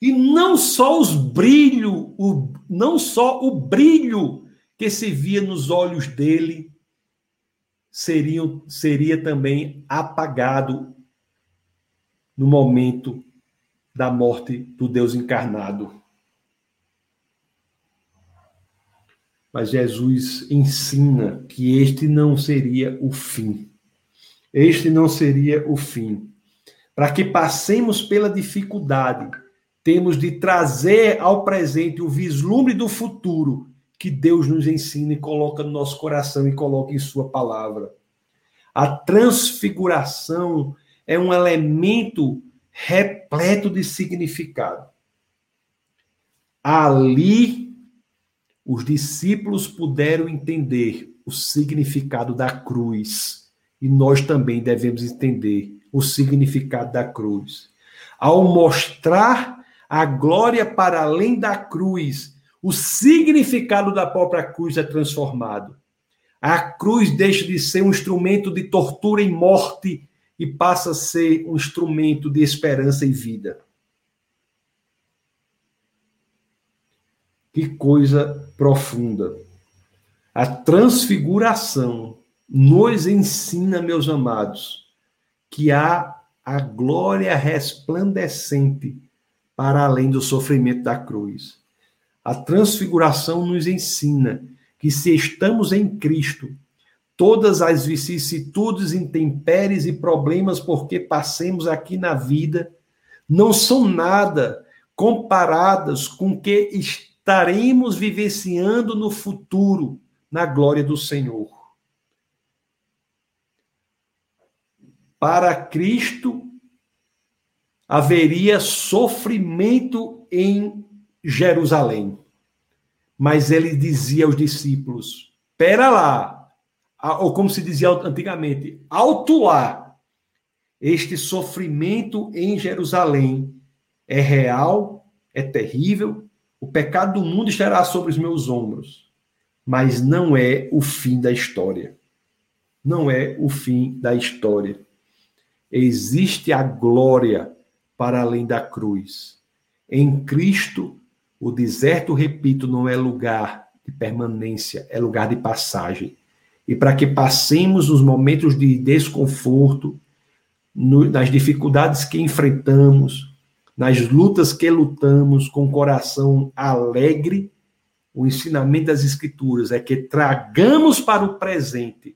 Speaker 1: E não só os brilho, o, não só o brilho que se via nos olhos dele seria, seria também apagado no momento da morte do Deus encarnado. Mas Jesus ensina que este não seria o fim. Este não seria o fim. Para que passemos pela dificuldade, temos de trazer ao presente o vislumbre do futuro que Deus nos ensina e coloca no nosso coração e coloca em Sua palavra. A transfiguração é um elemento repleto de significado. Ali os discípulos puderam entender o significado da cruz e nós também devemos entender o significado da cruz. Ao mostrar a glória para além da cruz, o significado da própria cruz é transformado. A cruz deixa de ser um instrumento de tortura e morte e passa a ser um instrumento de esperança e vida. Que coisa profunda. A transfiguração nos ensina, meus amados, que há a glória resplandecente para além do sofrimento da cruz. A transfiguração nos ensina que se estamos em Cristo, todas as vicissitudes, intempéries e problemas porque passemos aqui na vida não são nada comparadas com o que estaremos vivenciando no futuro, na glória do Senhor. Para Cristo haveria sofrimento em Jerusalém. Mas ele dizia aos discípulos: Pera lá, ou como se dizia antigamente, alto lá. Este sofrimento em Jerusalém é real, é terrível, o pecado do mundo estará sobre os meus ombros, mas não é o fim da história. Não é o fim da história. Existe a glória para além da cruz. Em Cristo, o deserto, repito, não é lugar de permanência, é lugar de passagem. E para que passemos os momentos de desconforto, nas dificuldades que enfrentamos, nas lutas que lutamos com coração alegre, o ensinamento das Escrituras é que tragamos para o presente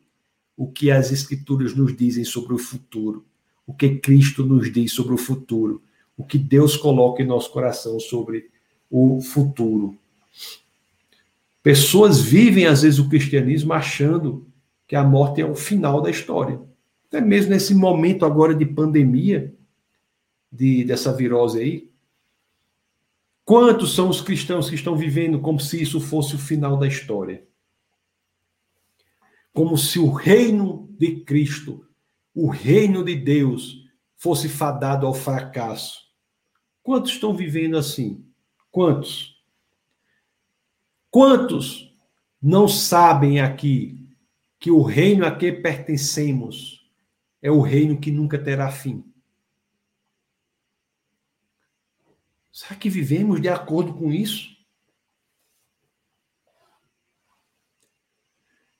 Speaker 1: o que as Escrituras nos dizem sobre o futuro, o que Cristo nos diz sobre o futuro, o que Deus coloca em nosso coração sobre o futuro. Pessoas vivem, às vezes, o cristianismo achando que a morte é o final da história. Até mesmo nesse momento agora de pandemia, de, dessa virose aí? Quantos são os cristãos que estão vivendo como se isso fosse o final da história? Como se o reino de Cristo, o reino de Deus, fosse fadado ao fracasso. Quantos estão vivendo assim? Quantos? Quantos não sabem aqui que o reino a que pertencemos é o reino que nunca terá fim? Será que vivemos de acordo com isso?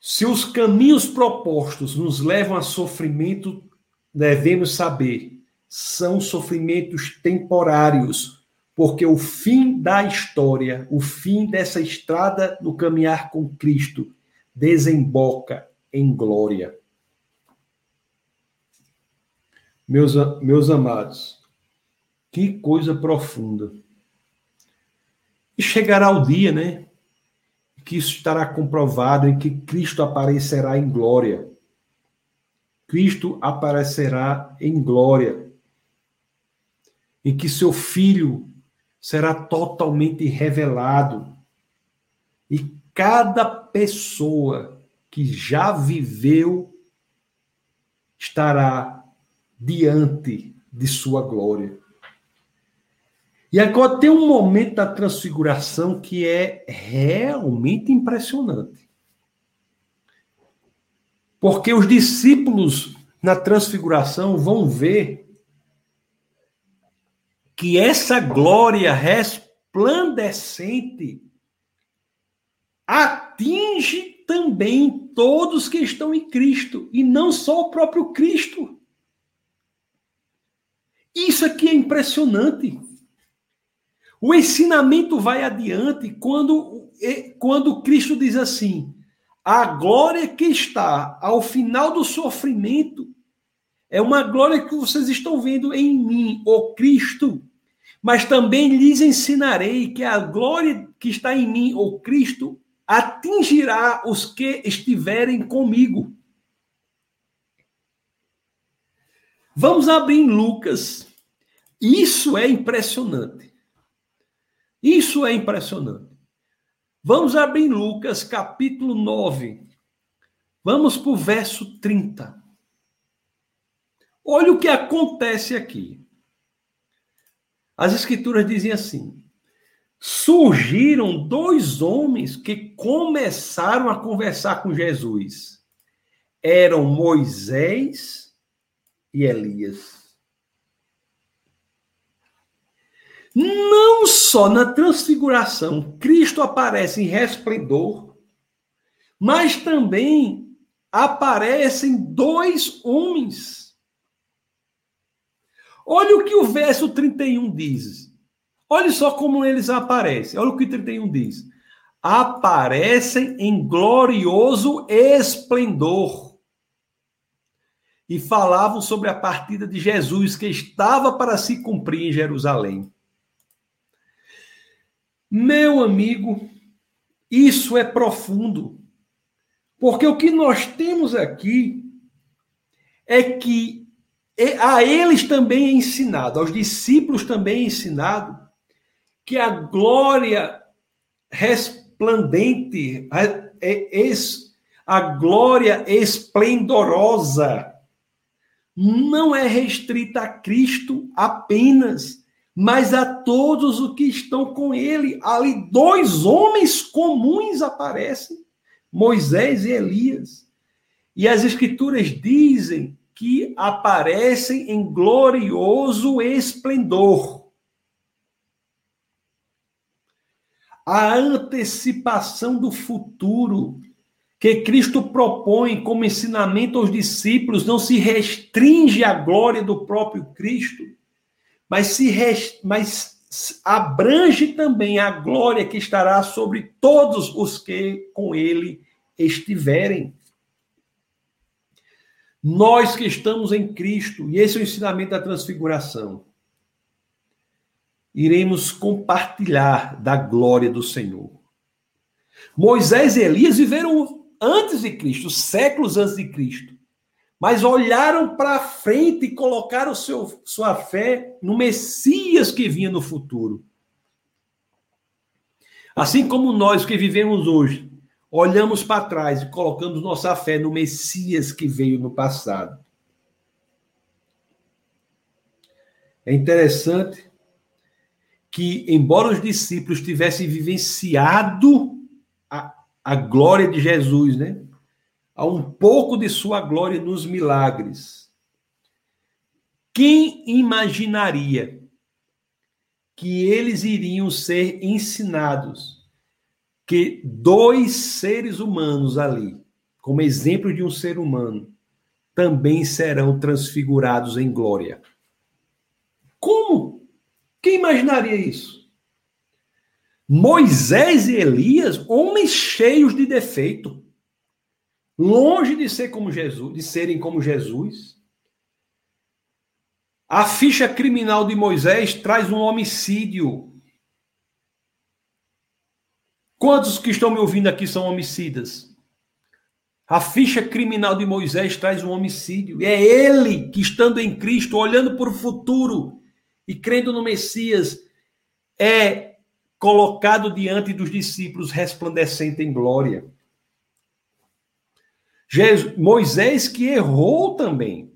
Speaker 1: Se os caminhos propostos nos levam a sofrimento, devemos saber, são sofrimentos temporários, porque o fim da história, o fim dessa estrada no caminhar com Cristo, desemboca em glória. Meus, meus amados, que coisa profunda. E chegará o dia, né? Que isso estará comprovado em que Cristo aparecerá em glória. Cristo aparecerá em glória. Em que seu filho será totalmente revelado. E cada pessoa que já viveu estará diante de sua glória. E agora tem um momento da transfiguração que é realmente impressionante. Porque os discípulos na transfiguração vão ver que essa glória resplandecente atinge também todos que estão em Cristo, e não só o próprio Cristo. Isso aqui é impressionante. O ensinamento vai adiante quando, quando Cristo diz assim: a glória que está ao final do sofrimento é uma glória que vocês estão vendo em mim, o Cristo. Mas também lhes ensinarei que a glória que está em mim, o Cristo, atingirá os que estiverem comigo. Vamos abrir em Lucas. Isso é impressionante. Isso é impressionante. Vamos abrir Lucas capítulo 9. Vamos para o verso 30. Olha o que acontece aqui. As escrituras dizem assim: surgiram dois homens que começaram a conversar com Jesus. Eram Moisés e Elias. Não só na transfiguração Cristo aparece em resplendor, mas também aparecem dois homens. Olha o que o verso 31 diz. Olha só como eles aparecem. Olha o que 31 diz. Aparecem em glorioso esplendor. E falavam sobre a partida de Jesus que estava para se cumprir em Jerusalém. Meu amigo, isso é profundo. Porque o que nós temos aqui é que a eles também é ensinado, aos discípulos também é ensinado, que a glória resplandente, é, a glória esplendorosa, não é restrita a Cristo apenas, mas a todos os que estão com ele. Ali, dois homens comuns aparecem, Moisés e Elias. E as Escrituras dizem que aparecem em glorioso esplendor. A antecipação do futuro que Cristo propõe como ensinamento aos discípulos não se restringe à glória do próprio Cristo, mas se mas abrange também a glória que estará sobre todos os que com ele estiverem. Nós que estamos em Cristo, e esse é o ensinamento da transfiguração, iremos compartilhar da glória do Senhor. Moisés e Elias viveram antes de Cristo, séculos antes de Cristo, mas olharam para frente e colocaram seu, sua fé no Messias que vinha no futuro. Assim como nós que vivemos hoje, olhamos para trás e colocamos nossa fé no Messias que veio no passado. É interessante que, embora os discípulos tivessem vivenciado a, a glória de Jesus, né? Há um pouco de sua glória nos milagres. Quem imaginaria que eles iriam ser ensinados que dois seres humanos ali, como exemplo de um ser humano, também serão transfigurados em glória. Como? Quem imaginaria isso? Moisés e Elias, homens cheios de defeito, longe de ser como Jesus, de serem como Jesus. A ficha criminal de Moisés traz um homicídio Quantos que estão me ouvindo aqui são homicidas? A ficha criminal de Moisés traz um homicídio. E é ele que, estando em Cristo, olhando para o futuro e crendo no Messias, é colocado diante dos discípulos resplandecente em glória. Moisés que errou também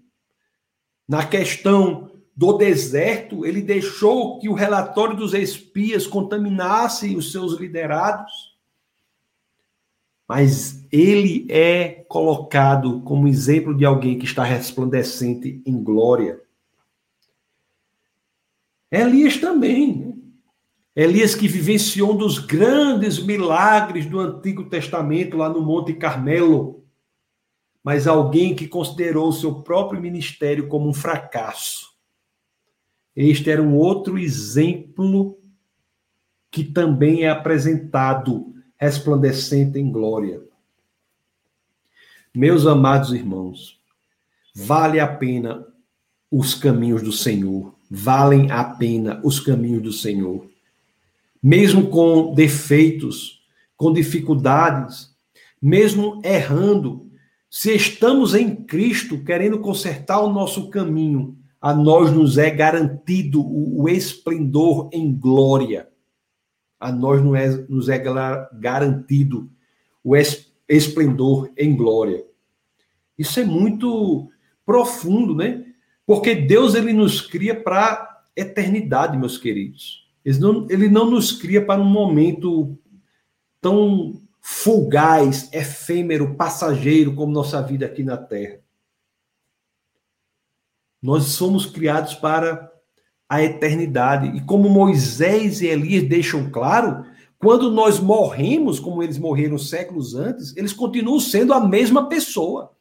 Speaker 1: na questão do deserto, ele deixou que o relatório dos espias contaminasse os seus liderados. Mas ele é colocado como exemplo de alguém que está resplandecente em glória. Elias também. Né? Elias que vivenciou um dos grandes milagres do Antigo Testamento lá no Monte Carmelo, mas alguém que considerou seu próprio ministério como um fracasso. Este era um outro exemplo que também é apresentado resplandecente em glória. Meus amados irmãos, vale a pena os caminhos do Senhor, valem a pena os caminhos do Senhor. Mesmo com defeitos, com dificuldades, mesmo errando, se estamos em Cristo querendo consertar o nosso caminho, a nós nos é garantido o, esplendor em glória. A nós não é, nos é garantido o es, esplendor em glória. Isso é muito profundo, né? Porque Deus ele nos cria para eternidade, meus queridos. Ele não, ele não nos cria para um momento tão fugaz, efêmero, passageiro como nossa vida aqui na Terra. Nós somos criados para a eternidade. E como Moisés e Elias deixam claro, quando nós morremos, como eles morreram séculos antes, eles continuam sendo a mesma pessoa.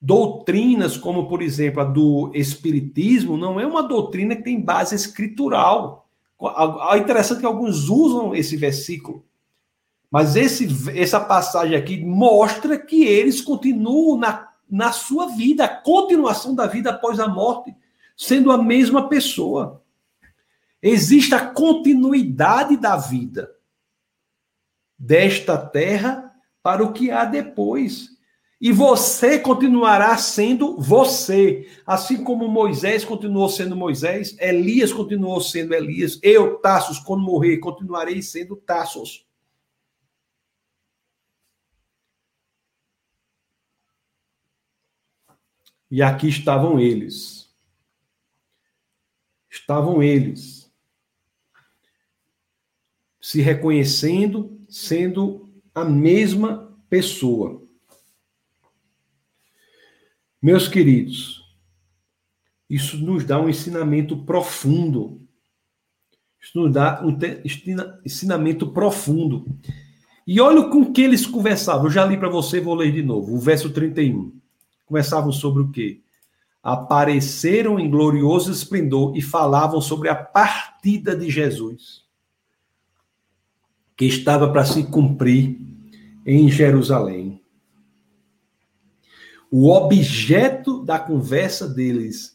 Speaker 1: doutrinas, como por exemplo a do Espiritismo, não é uma doutrina que tem base escritural. É interessante que alguns usam esse versículo, mas esse, essa passagem aqui mostra que eles continuam na, na sua vida, a continuação da vida após a morte, sendo a mesma pessoa. Existe a continuidade da vida desta terra para o que há depois. E você continuará sendo você. Assim como Moisés continuou sendo Moisés, Elias continuou sendo Elias, eu, Tassos, quando morrer, continuarei sendo Tassos. E aqui estavam eles. Estavam eles. Se reconhecendo, sendo a mesma pessoa. Meus queridos, isso nos dá um ensinamento profundo. Isso nos dá um ensinamento profundo. E olha com que eles conversavam. Eu já li para você, vou ler de novo. O verso 31. Conversavam sobre o quê? Apareceram em glorioso esplendor e falavam sobre a partida de Jesus, que estava para se cumprir em Jerusalém o objeto da conversa deles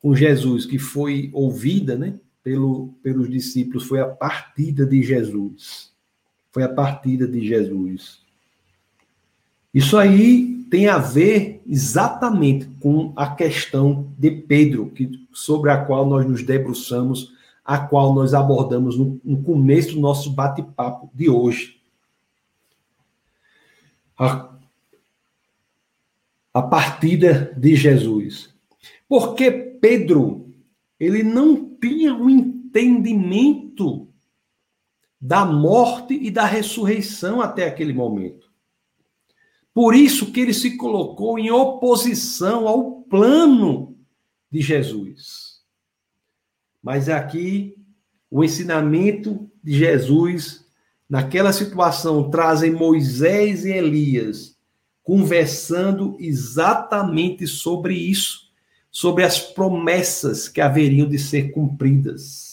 Speaker 1: com Jesus, que foi ouvida né, pelo, pelos discípulos, foi a partida de Jesus. Foi a partida de Jesus. Isso aí tem a ver exatamente com a questão de Pedro, que, sobre a qual nós nos debruçamos, a qual nós abordamos no, no começo do nosso bate-papo de hoje. A a partida de Jesus. Porque Pedro, ele não tinha um entendimento da morte e da ressurreição até aquele momento. Por isso que ele se colocou em oposição ao plano de Jesus. Mas aqui o ensinamento de Jesus naquela situação trazem Moisés e Elias conversando exatamente sobre isso, sobre as promessas que haveriam de ser cumpridas.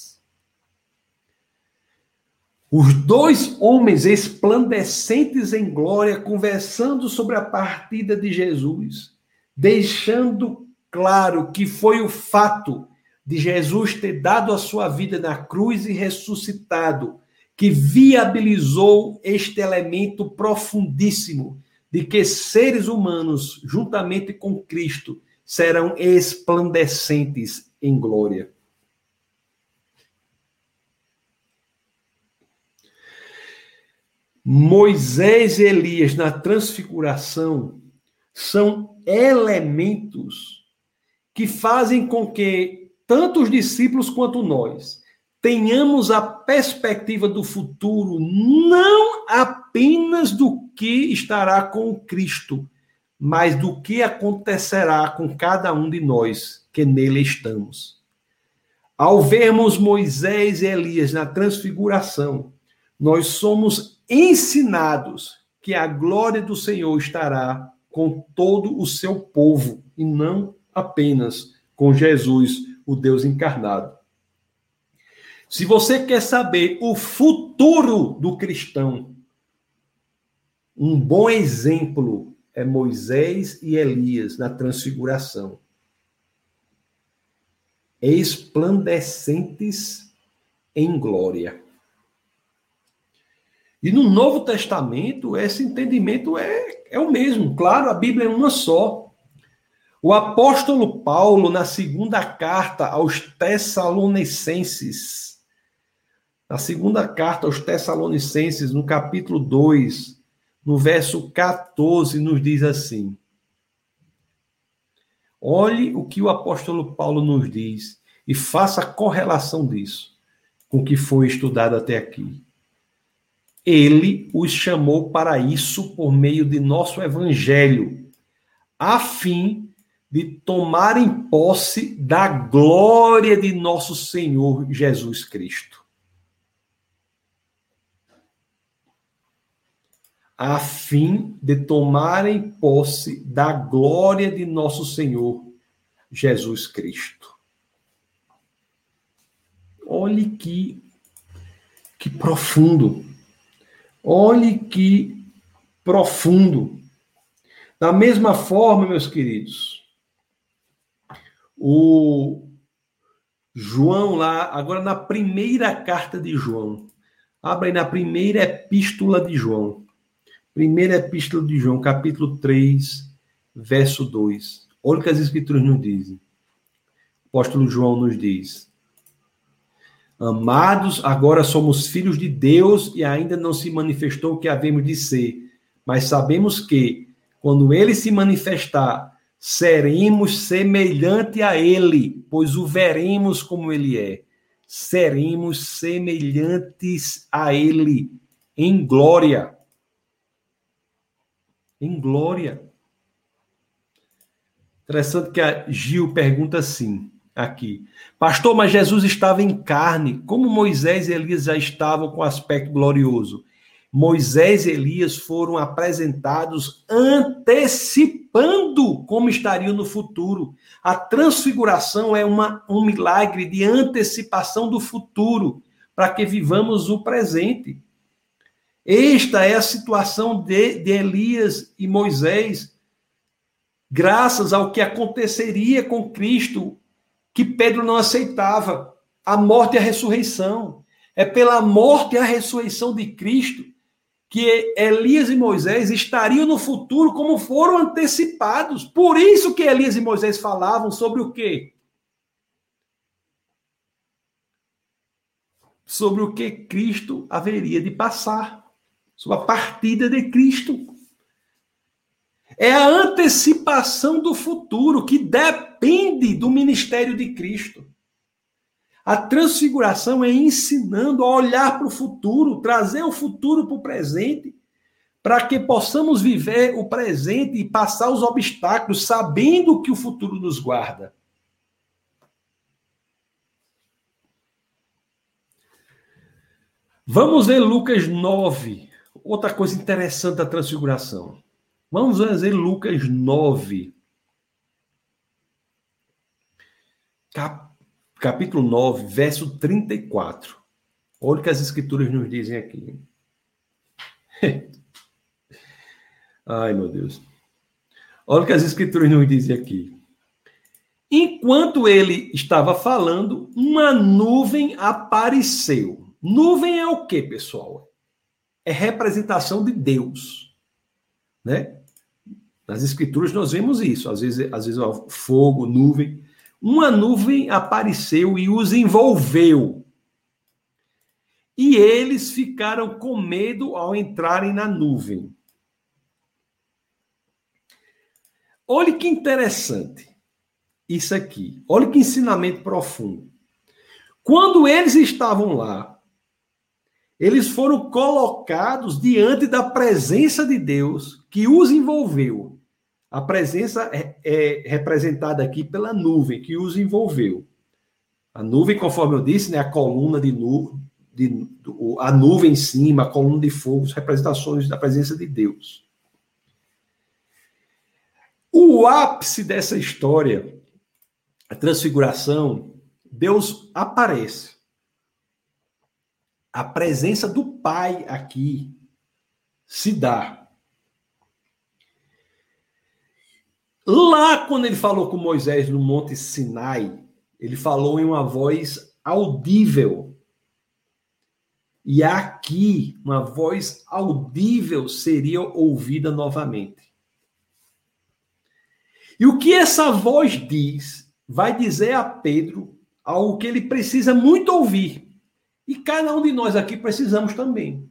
Speaker 1: Os dois homens esplandecentes em glória conversando sobre a partida de Jesus, deixando claro que foi o fato de Jesus ter dado a sua vida na cruz e ressuscitado que viabilizou este elemento profundíssimo de que seres humanos, juntamente com Cristo, serão esplandecentes em glória. Moisés e Elias na transfiguração são elementos que fazem com que tanto os discípulos quanto nós tenhamos a perspectiva do futuro não apenas do que estará com Cristo, mas do que acontecerá com cada um de nós que nele estamos. Ao vermos Moisés e Elias na transfiguração, nós somos ensinados que a glória do Senhor estará com todo o seu povo e não apenas com Jesus, o Deus encarnado. Se você quer saber o futuro do cristão, um bom exemplo é Moisés e Elias na transfiguração. Esplandecentes em glória. E no Novo Testamento, esse entendimento é, é o mesmo. Claro, a Bíblia é uma só. O apóstolo Paulo, na segunda carta aos Tessalonicenses, na segunda carta aos Tessalonicenses, no capítulo 2, no verso 14, nos diz assim: Olhe o que o apóstolo Paulo nos diz e faça correlação disso com o que foi estudado até aqui. Ele os chamou para isso por meio de nosso evangelho, a fim de tomarem posse da glória de nosso Senhor Jesus Cristo. a fim de tomarem posse da glória de nosso Senhor Jesus Cristo. Olhe que que profundo. Olhe que profundo. Da mesma forma, meus queridos, o João lá, agora na primeira carta de João. Abra aí na primeira epístola de João. Primeira epístola de João, capítulo 3, verso 2. Olha o que as escrituras nos dizem. O apóstolo João nos diz: Amados, agora somos filhos de Deus e ainda não se manifestou o que havemos de ser, mas sabemos que, quando ele se manifestar, seremos semelhante a ele, pois o veremos como ele é. Seremos semelhantes a ele em glória. Em glória. Interessante que a Gil pergunta assim, aqui. Pastor, mas Jesus estava em carne, como Moisés e Elias já estavam com aspecto glorioso. Moisés e Elias foram apresentados antecipando como estariam no futuro. A transfiguração é uma, um milagre de antecipação do futuro, para que vivamos o presente. Esta é a situação de, de Elias e Moisés, graças ao que aconteceria com Cristo, que Pedro não aceitava a morte e a ressurreição. É pela morte e a ressurreição de Cristo que Elias e Moisés estariam no futuro como foram antecipados. Por isso que Elias e Moisés falavam sobre o quê? Sobre o que Cristo haveria de passar, sobre a partida de Cristo. É a antecipação do futuro que depende do ministério de Cristo. A transfiguração é ensinando a olhar para o futuro, trazer o futuro para o presente, para que possamos viver o presente e passar os obstáculos, sabendo que o futuro nos guarda. Vamos ver Lucas 9. Outra coisa interessante da transfiguração. Vamos ver Lucas 9. Cap capítulo 9, verso 34. Olha o que as escrituras nos dizem aqui. Ai, meu Deus. Olha o que as escrituras nos dizem aqui. Enquanto ele estava falando, uma nuvem apareceu. Nuvem é o que, pessoal? É representação de Deus, né? Nas escrituras nós vemos isso, às vezes, às vezes fogo, nuvem uma nuvem apareceu e os envolveu. E eles ficaram com medo ao entrarem na nuvem. Olhe que interessante isso aqui. Olha que ensinamento profundo. Quando eles estavam lá, eles foram colocados diante da presença de Deus que os envolveu. A presença é, é, representada aqui pela nuvem que os envolveu. A nuvem, conforme eu disse, né, a coluna de nuvem, de, a nuvem em cima, a coluna de fogo, representações da presença de Deus. O ápice dessa história, a transfiguração, Deus aparece. A presença do Pai aqui se dá. Lá, quando ele falou com Moisés no Monte Sinai, ele falou em uma voz audível. E aqui, uma voz audível seria ouvida novamente. E o que essa voz diz, vai dizer a Pedro algo que ele precisa muito ouvir. E cada um de nós aqui precisamos também.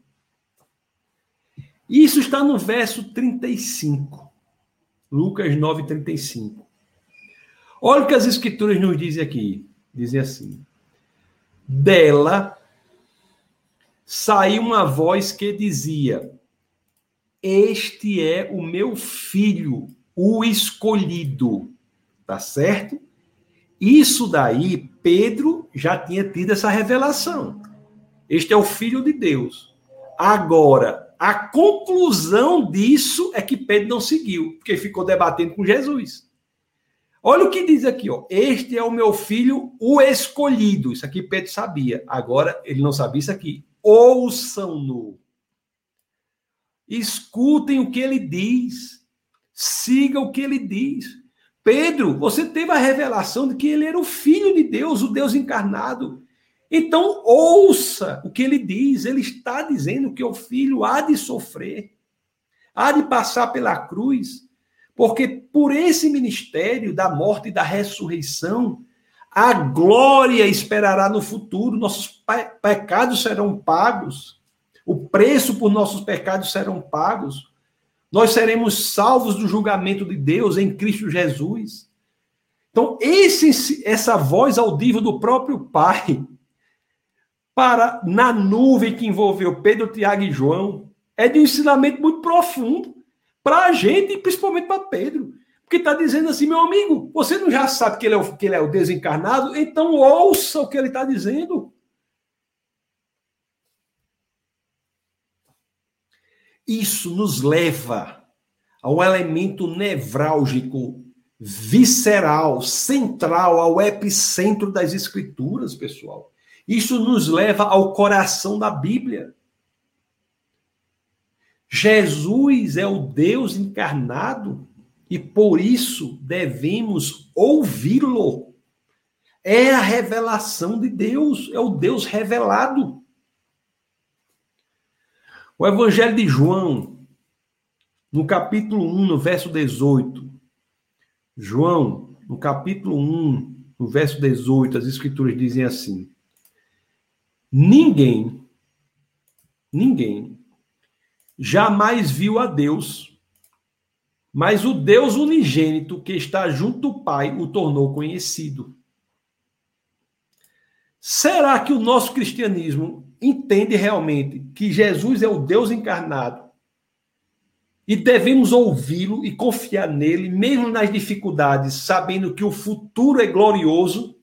Speaker 1: Isso está no verso 35. Lucas 9,35. Olha o que as escrituras nos dizem aqui. Dizem assim: Dela saiu uma voz que dizia: Este é o meu filho, o escolhido. Tá certo? Isso daí, Pedro já tinha tido essa revelação. Este é o filho de Deus. Agora, a conclusão disso é que Pedro não seguiu, porque ficou debatendo com Jesus. Olha o que diz aqui, ó. Este é o meu filho, o escolhido. Isso aqui Pedro sabia. Agora ele não sabia isso aqui. Ouçam-no. Escutem o que ele diz. Siga o que ele diz. Pedro, você teve a revelação de que ele era o filho de Deus, o Deus encarnado. Então, ouça o que ele diz. Ele está dizendo que o filho há de sofrer, há de passar pela cruz, porque por esse ministério da morte e da ressurreição, a glória esperará no futuro, nossos pecados serão pagos, o preço por nossos pecados serão pagos, nós seremos salvos do julgamento de Deus em Cristo Jesus. Então, esse, essa voz audível do próprio Pai, para na nuvem que envolveu Pedro, Tiago e João, é de um ensinamento muito profundo para a gente e principalmente para Pedro. Porque está dizendo assim, meu amigo, você não já sabe que ele, é o, que ele é o desencarnado? Então ouça o que ele está dizendo. Isso nos leva ao elemento nevrálgico, visceral, central, ao epicentro das escrituras, pessoal. Isso nos leva ao coração da Bíblia. Jesus é o Deus encarnado e por isso devemos ouvi-lo. É a revelação de Deus, é o Deus revelado. O Evangelho de João, no capítulo 1, no verso 18. João, no capítulo 1, no verso 18, as escrituras dizem assim: Ninguém, ninguém jamais viu a Deus, mas o Deus unigênito que está junto do Pai o tornou conhecido. Será que o nosso cristianismo entende realmente que Jesus é o Deus encarnado e devemos ouvi-lo e confiar nele, mesmo nas dificuldades, sabendo que o futuro é glorioso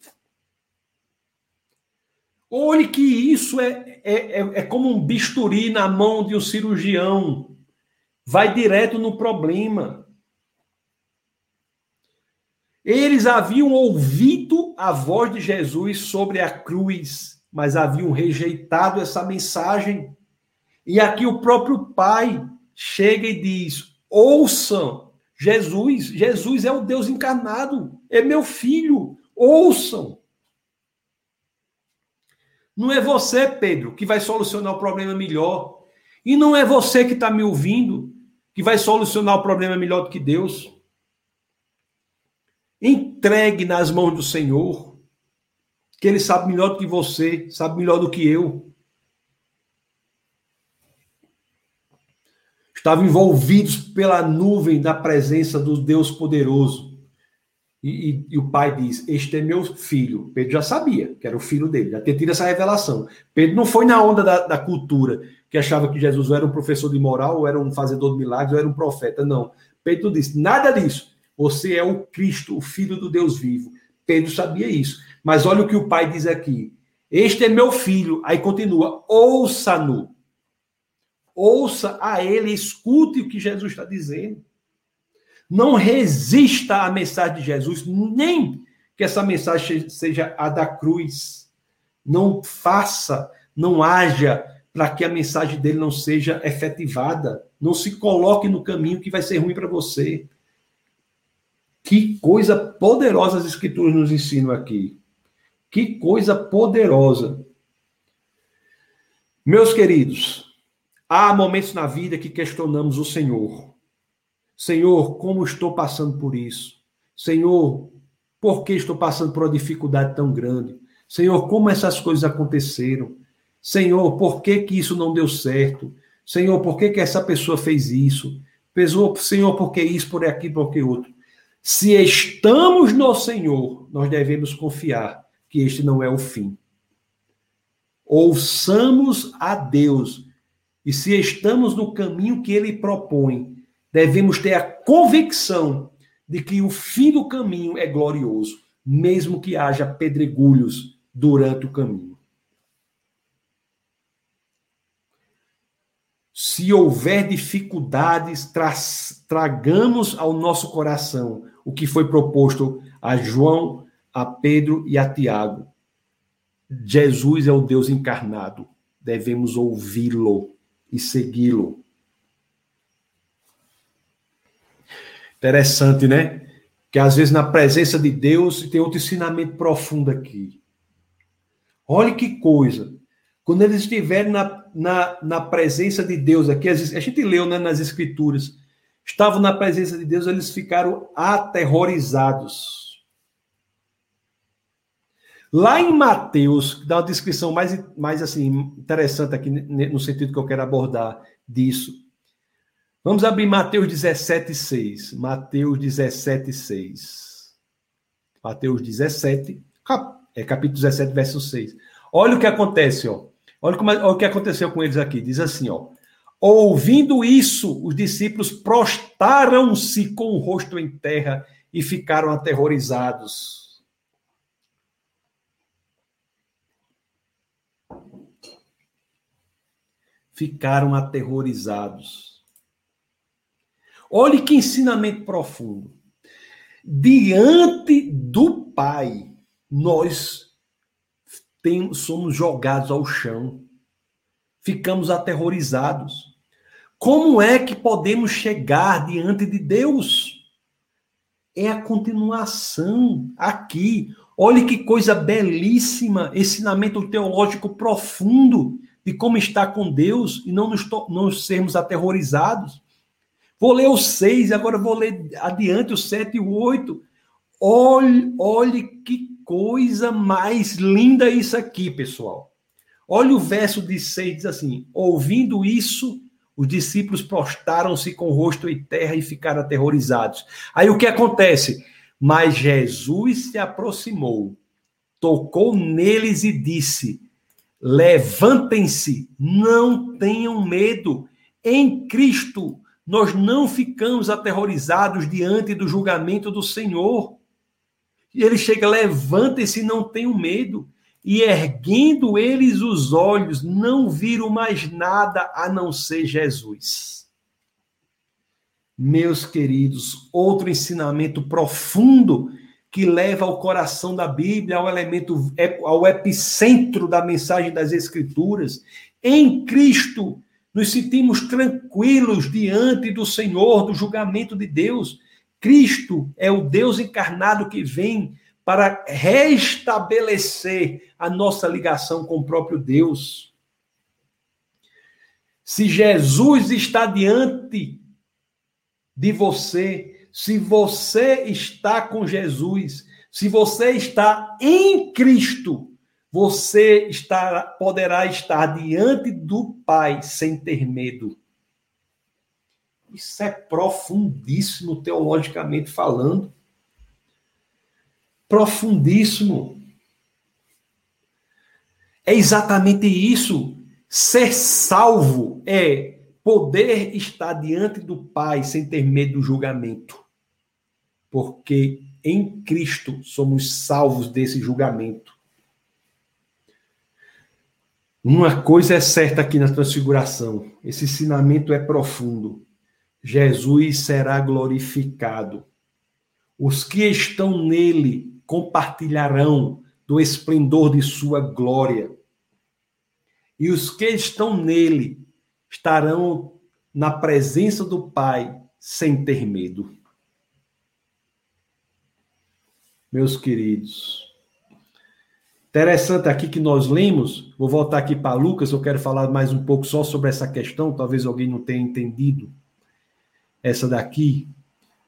Speaker 1: Olhe que isso é, é, é, é como um bisturi na mão de um cirurgião. Vai direto no problema. Eles haviam ouvido a voz de Jesus sobre a cruz, mas haviam rejeitado essa mensagem. E aqui o próprio Pai chega e diz: ouçam, Jesus, Jesus é o Deus encarnado, é meu filho, ouçam. Não é você, Pedro, que vai solucionar o problema melhor. E não é você que está me ouvindo que vai solucionar o problema melhor do que Deus. Entregue nas mãos do Senhor, que Ele sabe melhor do que você, sabe melhor do que eu. Estavam envolvidos pela nuvem da presença do Deus poderoso. E, e, e, o pai diz: Este é meu filho. Pedro já sabia que era o filho dele, já tinha tido essa revelação. Pedro não foi na onda da, da cultura, que achava que Jesus era um professor de moral, ou era um fazedor de milagres, ou era um profeta. Não. Pedro disse: Nada disso. Você é o Cristo, o filho do Deus vivo. Pedro sabia isso. Mas olha o que o pai diz aqui: Este é meu filho. Aí continua: Ouça-no. Ouça a ele, escute o que Jesus está dizendo. Não resista à mensagem de Jesus, nem que essa mensagem seja a da cruz. Não faça, não haja para que a mensagem dele não seja efetivada. Não se coloque no caminho que vai ser ruim para você. Que coisa poderosa as escrituras nos ensinam aqui. Que coisa poderosa. Meus queridos, há momentos na vida que questionamos o Senhor. Senhor, como estou passando por isso? Senhor, por que estou passando por uma dificuldade tão grande? Senhor, como essas coisas aconteceram? Senhor, por que, que isso não deu certo? Senhor, por que, que essa pessoa fez isso? Senhor, por que isso, por aqui, por que outro? Se estamos no Senhor, nós devemos confiar que este não é o fim. Ouçamos a Deus. E se estamos no caminho que ele propõe, devemos ter a convicção de que o fim do caminho é glorioso, mesmo que haja pedregulhos durante o caminho. Se houver dificuldades, tra tragamos ao nosso coração o que foi proposto a João, a Pedro e a Tiago. Jesus é o Deus encarnado. Devemos ouvi-lo e segui-lo. Interessante, né? Que às vezes na presença de Deus tem outro ensinamento profundo aqui. Olha que coisa. Quando eles estiverem na, na, na presença de Deus aqui, a gente leu né, nas Escrituras, estavam na presença de Deus, eles ficaram aterrorizados. Lá em Mateus, dá uma descrição mais, mais assim, interessante aqui, no sentido que eu quero abordar disso. Vamos abrir Mateus 17, 6. Mateus 17, 6. Mateus 17, é capítulo 17, verso 6. Olha o que acontece, ó. Olha, como, olha o que aconteceu com eles aqui. Diz assim, ó. Ouvindo isso, os discípulos prostaram-se com o rosto em terra e ficaram aterrorizados. Ficaram aterrorizados. Olhe que ensinamento profundo. Diante do Pai, nós somos jogados ao chão, ficamos aterrorizados. Como é que podemos chegar diante de Deus? É a continuação aqui. Olhe que coisa belíssima, ensinamento teológico profundo de como estar com Deus e não nos, não sermos aterrorizados. Vou ler o 6, agora vou ler adiante o 7 e o 8. Olhe, olhe que coisa mais linda isso aqui, pessoal. Olha o verso de 6, diz assim: Ouvindo isso, os discípulos prostaram-se com o rosto em terra e ficaram aterrorizados. Aí o que acontece? Mas Jesus se aproximou, tocou neles e disse: Levantem-se, não tenham medo. Em Cristo, nós não ficamos aterrorizados diante do julgamento do Senhor. E ele chega, levantem-se, não tenham medo e erguendo eles os olhos, não viram mais nada a não ser Jesus. Meus queridos, outro ensinamento profundo que leva ao coração da Bíblia, ao elemento, ao epicentro da mensagem das Escrituras. Em Cristo, nos sentimos tranquilos diante do Senhor, do julgamento de Deus. Cristo é o Deus encarnado que vem para restabelecer a nossa ligação com o próprio Deus. Se Jesus está diante de você, se você está com Jesus, se você está em Cristo, você poderá estar diante do Pai sem ter medo. Isso é profundíssimo teologicamente falando profundíssimo. É exatamente isso. Ser salvo é poder estar diante do Pai sem ter medo do julgamento. Porque em Cristo somos salvos desse julgamento. Uma coisa é certa aqui na transfiguração: esse ensinamento é profundo. Jesus será glorificado. Os que estão nele compartilharão do esplendor de sua glória. E os que estão nele estarão na presença do Pai sem ter medo. Meus queridos, interessante aqui que nós lemos, vou voltar aqui para Lucas, eu quero falar mais um pouco só sobre essa questão, talvez alguém não tenha entendido essa daqui.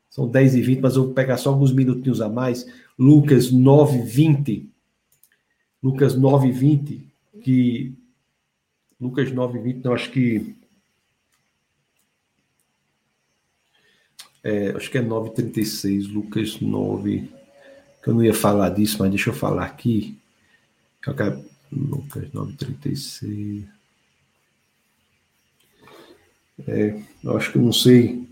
Speaker 1: São 10 e 20, mas eu vou pegar só alguns minutinhos a mais. Lucas 9, 20. Lucas 9, 20, que. Lucas 9, 20, não, acho que. É, acho que é 9,36. Lucas 9. Que eu não ia falar disso, mas deixa eu falar aqui. Lucas 9,36. É, eu acho que eu não sei.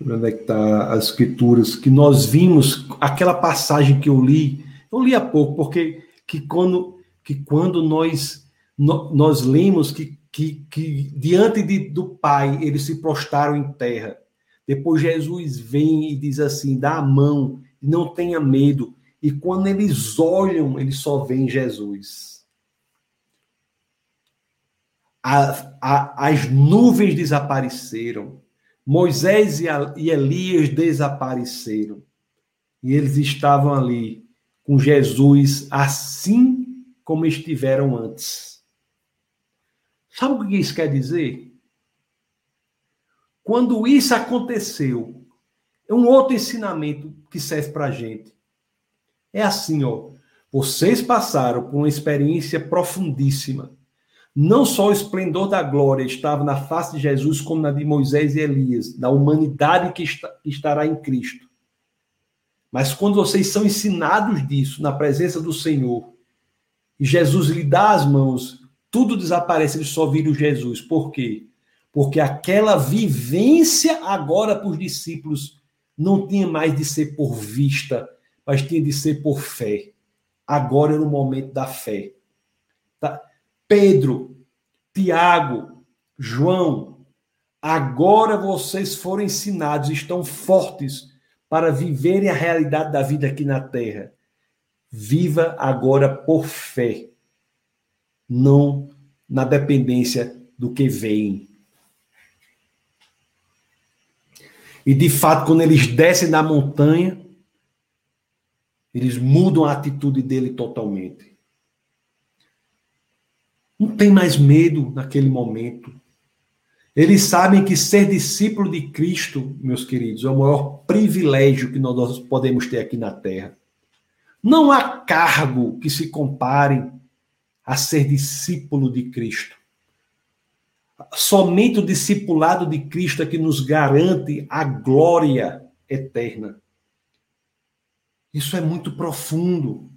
Speaker 1: onde é que está as escrituras, que nós vimos, aquela passagem que eu li, eu li há pouco, porque que quando, que quando nós no, nós lemos que, que, que diante de, do Pai eles se prostaram em terra. Depois Jesus vem e diz assim: dá a mão, não tenha medo. E quando eles olham, eles só veem Jesus. A, a, as nuvens desapareceram. Moisés e, e Elias desapareceram. E eles estavam ali com Jesus assim como estiveram antes. Sabe o que isso quer dizer? Quando isso aconteceu, é um outro ensinamento que serve para a gente. É assim, ó. Vocês passaram por uma experiência profundíssima. Não só o esplendor da glória estava na face de Jesus, como na de Moisés e Elias, da humanidade que estará em Cristo. Mas quando vocês são ensinados disso, na presença do Senhor, e Jesus lhe dá as mãos, tudo desaparece, eles só viram Jesus. Por quê? Porque aquela vivência agora para os discípulos não tinha mais de ser por vista, mas tinha de ser por fé. Agora era o momento da fé. Tá? Pedro, Tiago, João, agora vocês foram ensinados, estão fortes para viverem a realidade da vida aqui na terra. Viva agora por fé, não na dependência do que vem. E de fato, quando eles descem da montanha, eles mudam a atitude dele totalmente. Não tem mais medo naquele momento. Eles sabem que ser discípulo de Cristo, meus queridos, é o maior privilégio que nós podemos ter aqui na terra. Não há cargo que se compare a ser discípulo de Cristo. Somente o discipulado de Cristo é que nos garante a glória eterna. Isso é muito profundo.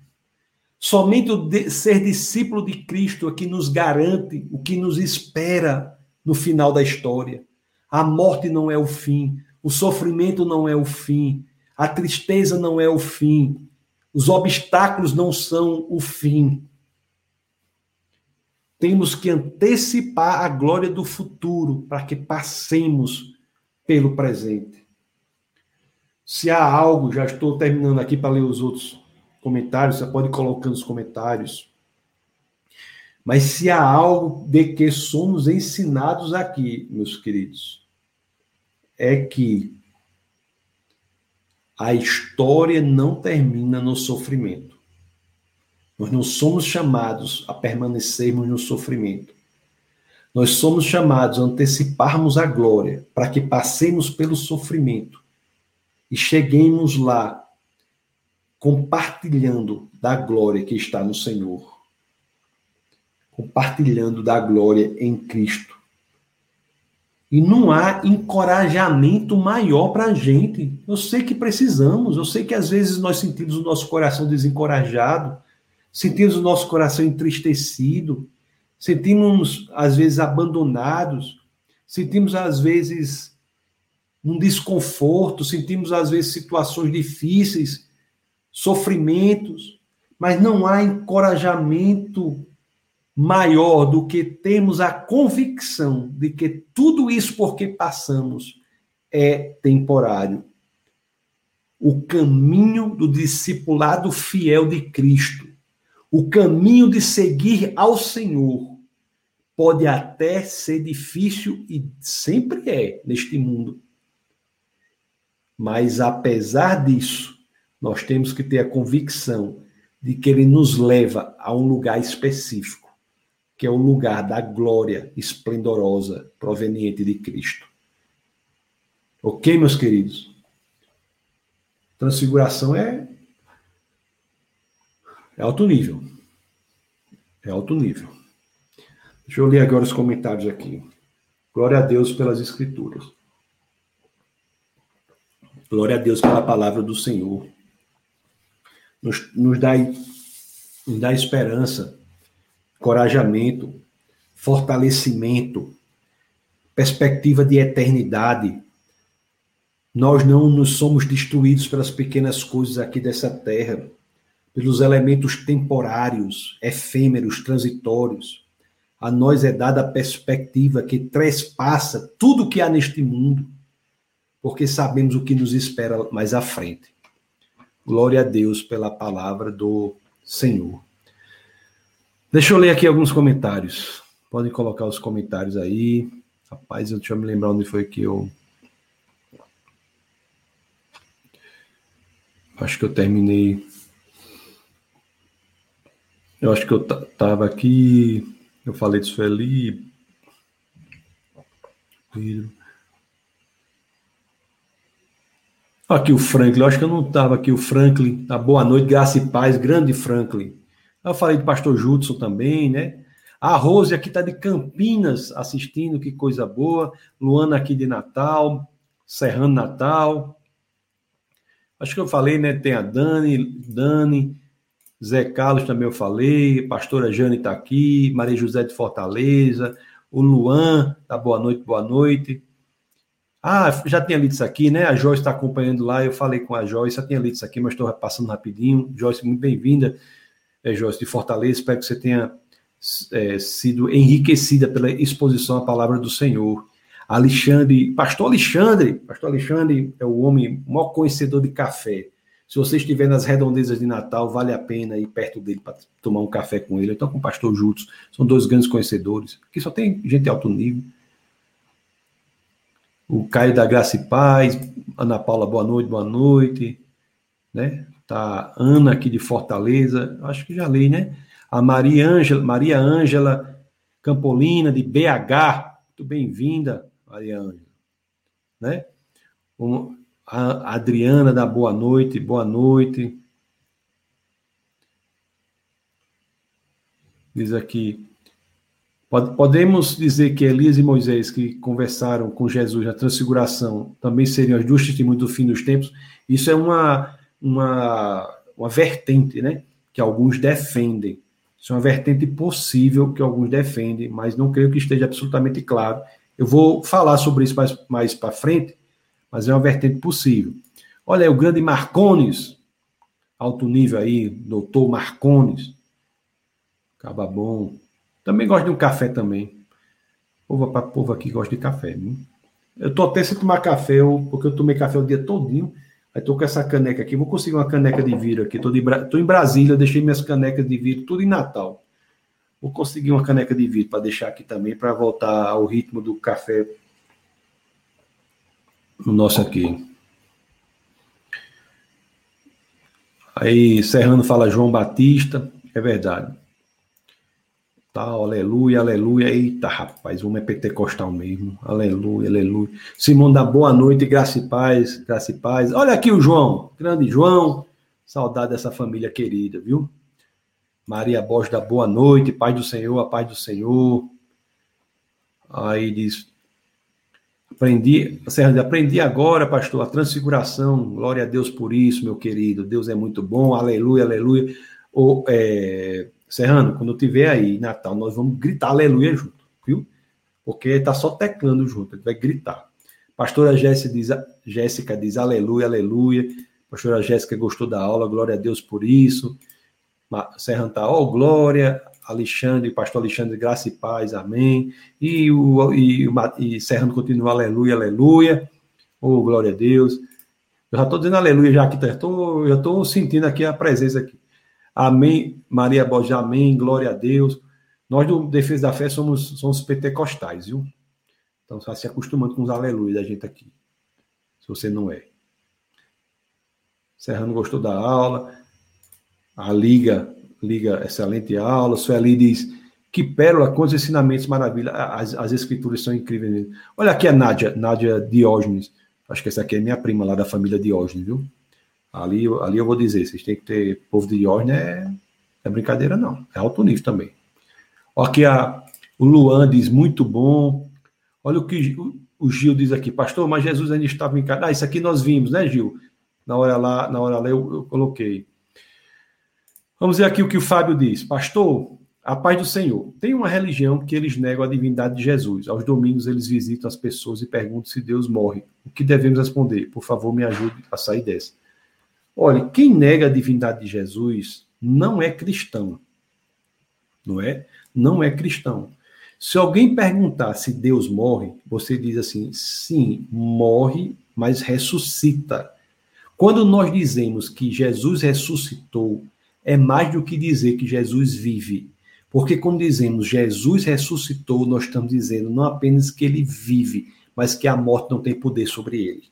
Speaker 1: Somente o de ser discípulo de Cristo é que nos garante o que nos espera no final da história. A morte não é o fim, o sofrimento não é o fim, a tristeza não é o fim, os obstáculos não são o fim temos que antecipar a glória do futuro para que passemos pelo presente. Se há algo, já estou terminando aqui para ler os outros comentários, você pode colocar nos comentários. Mas se há algo de que somos ensinados aqui, meus queridos, é que a história não termina no sofrimento. Nós não somos chamados a permanecermos no sofrimento. Nós somos chamados a anteciparmos a glória para que passemos pelo sofrimento e cheguemos lá compartilhando da glória que está no Senhor. Compartilhando da glória em Cristo. E não há encorajamento maior para a gente. Eu sei que precisamos, eu sei que às vezes nós sentimos o nosso coração desencorajado, sentimos o nosso coração entristecido, sentimos às vezes abandonados, sentimos às vezes um desconforto, sentimos às vezes situações difíceis, sofrimentos, mas não há encorajamento maior do que termos a convicção de que tudo isso porque passamos é temporário. O caminho do discipulado fiel de Cristo o caminho de seguir ao Senhor pode até ser difícil e sempre é neste mundo. Mas apesar disso, nós temos que ter a convicção de que ele nos leva a um lugar específico, que é o lugar da glória esplendorosa proveniente de Cristo. Ok, meus queridos? Transfiguração é é alto nível. É alto nível. Deixa eu ler agora os comentários aqui. Glória a Deus pelas Escrituras. Glória a Deus pela palavra do Senhor. Nos, nos, dá, nos dá esperança, corajamento, fortalecimento, perspectiva de eternidade. Nós não nos somos destruídos pelas pequenas coisas aqui dessa terra pelos elementos temporários, efêmeros, transitórios. A nós é dada a perspectiva que trespassa tudo que há neste mundo, porque sabemos o que nos espera mais à frente. Glória a Deus pela palavra do Senhor. Deixa eu ler aqui alguns comentários. Podem colocar os comentários aí. Rapaz, deixa eu me lembrar onde foi que eu. Acho que eu terminei. Eu acho que eu tava aqui. Eu falei disso ali. Aqui o Franklin, eu acho que eu não estava aqui, o Franklin. Tá, boa noite, graça e paz, grande Franklin. Eu falei do pastor Judson também, né? A Rose aqui está de Campinas assistindo, que coisa boa. Luana aqui de Natal, Serrano Natal. Acho que eu falei, né? Tem a Dani, Dani, Zé Carlos também eu falei, pastora Jane está aqui, Maria José de Fortaleza, o Luan, tá boa noite, boa noite. Ah, já tinha lido isso aqui, né? A Joyce está acompanhando lá, eu falei com a Joyce, já tinha lido isso aqui, mas estou passando rapidinho. Joyce, muito bem-vinda, é, Joyce de Fortaleza, espero que você tenha é, sido enriquecida pela exposição à palavra do Senhor. Alexandre, pastor Alexandre, pastor Alexandre é o homem maior conhecedor de café. Se você estiver nas redondezas de Natal, vale a pena ir perto dele para tomar um café com ele. Então, com o pastor Juntos, são dois grandes conhecedores. Aqui só tem gente alto nível. O Caio da Graça e Paz, Ana Paula, boa noite, boa noite. Né? Tá Ana aqui de Fortaleza, acho que já li, né? A Maria Ângela, Maria Ângela Campolina de BH, muito bem-vinda, Maria Ângela, né? a Adriana da boa noite, boa noite. Diz aqui, podemos dizer que Elias e Moisés, que conversaram com Jesus na transfiguração, também seriam as duas testemunhas do fim dos tempos? Isso é uma, uma, uma vertente, né? Que alguns defendem. Isso é uma vertente possível que alguns defendem, mas não creio que esteja absolutamente claro. Eu vou falar sobre isso mais, mais para frente, mas é uma vertente possível. Olha aí, o grande Marcones, alto nível aí, doutor Marcones. Acaba bom. Também gosto de um café também. Povo, povo aqui gosta de café. Eu tô até sem tomar café, porque eu tomei café o dia todinho. Aí tô com essa caneca aqui. Vou conseguir uma caneca de vidro aqui. Tô, de, tô em Brasília, deixei minhas canecas de vidro tudo em Natal. Vou conseguir uma caneca de vidro para deixar aqui também, para voltar ao ritmo do café no nosso aqui. Aí Serrano fala João Batista, é verdade. Tá, aleluia, aleluia. Eita, rapaz, o homem é pentecostal mesmo. Aleluia, aleluia. Simão da boa noite, graça e paz, graça e paz. Olha aqui o João, grande João. Saudade dessa família querida, viu? Maria Borges da boa noite, paz do Senhor, a paz do Senhor. Aí diz, Aprendi, Serrano, aprendi agora, pastor, a transfiguração. Glória a Deus por isso, meu querido. Deus é muito bom. Aleluia, aleluia. O, é, Serrano, quando eu tiver aí Natal, nós vamos gritar aleluia junto, viu? Porque está só teclando junto, ele vai gritar. Pastora Jéssica diz, Jéssica diz aleluia, aleluia. Pastora Jéssica gostou da aula, glória a Deus por isso. Serrano está, ó, oh, glória, Alexandre, pastor Alexandre, graça e paz, amém. E, o, e, e Serrano continua, aleluia, aleluia. Oh, glória a Deus. Eu já estou dizendo aleluia já aqui, tá? tô, já estou sentindo aqui a presença aqui. Amém, Maria Borges, amém, glória a Deus. Nós do Defesa da Fé somos, somos pentecostais, viu? Então, está se acostumando com os aleluia da gente aqui. Se você não é. Serrano gostou da aula. A Liga Liga, excelente aula. Sueli diz, que pérola, quantos ensinamentos, maravilha. As, as escrituras são incríveis. Olha aqui a Nádia, Nádia Diógenes. Acho que essa aqui é minha prima lá da família Diógenes, viu? Ali, ali eu vou dizer, vocês têm que ter povo de Diógenes, é, é brincadeira não, é alto nível também. Aqui a, o Luan diz, muito bom. Olha o que o, o Gil diz aqui, pastor, mas Jesus ainda estava em casa. Ah, isso aqui nós vimos, né, Gil? Na hora lá, na hora lá eu, eu coloquei. Vamos ver aqui o que o Fábio diz. Pastor, a paz do Senhor. Tem uma religião que eles negam a divindade de Jesus. Aos domingos eles visitam as pessoas e perguntam se Deus morre. O que devemos responder? Por favor, me ajude a sair dessa. Olha, quem nega a divindade de Jesus não é cristão. Não é? Não é cristão. Se alguém perguntar se Deus morre, você diz assim: sim, morre, mas ressuscita. Quando nós dizemos que Jesus ressuscitou, é mais do que dizer que Jesus vive. Porque quando dizemos Jesus ressuscitou, nós estamos dizendo não apenas que ele vive, mas que a morte não tem poder sobre ele.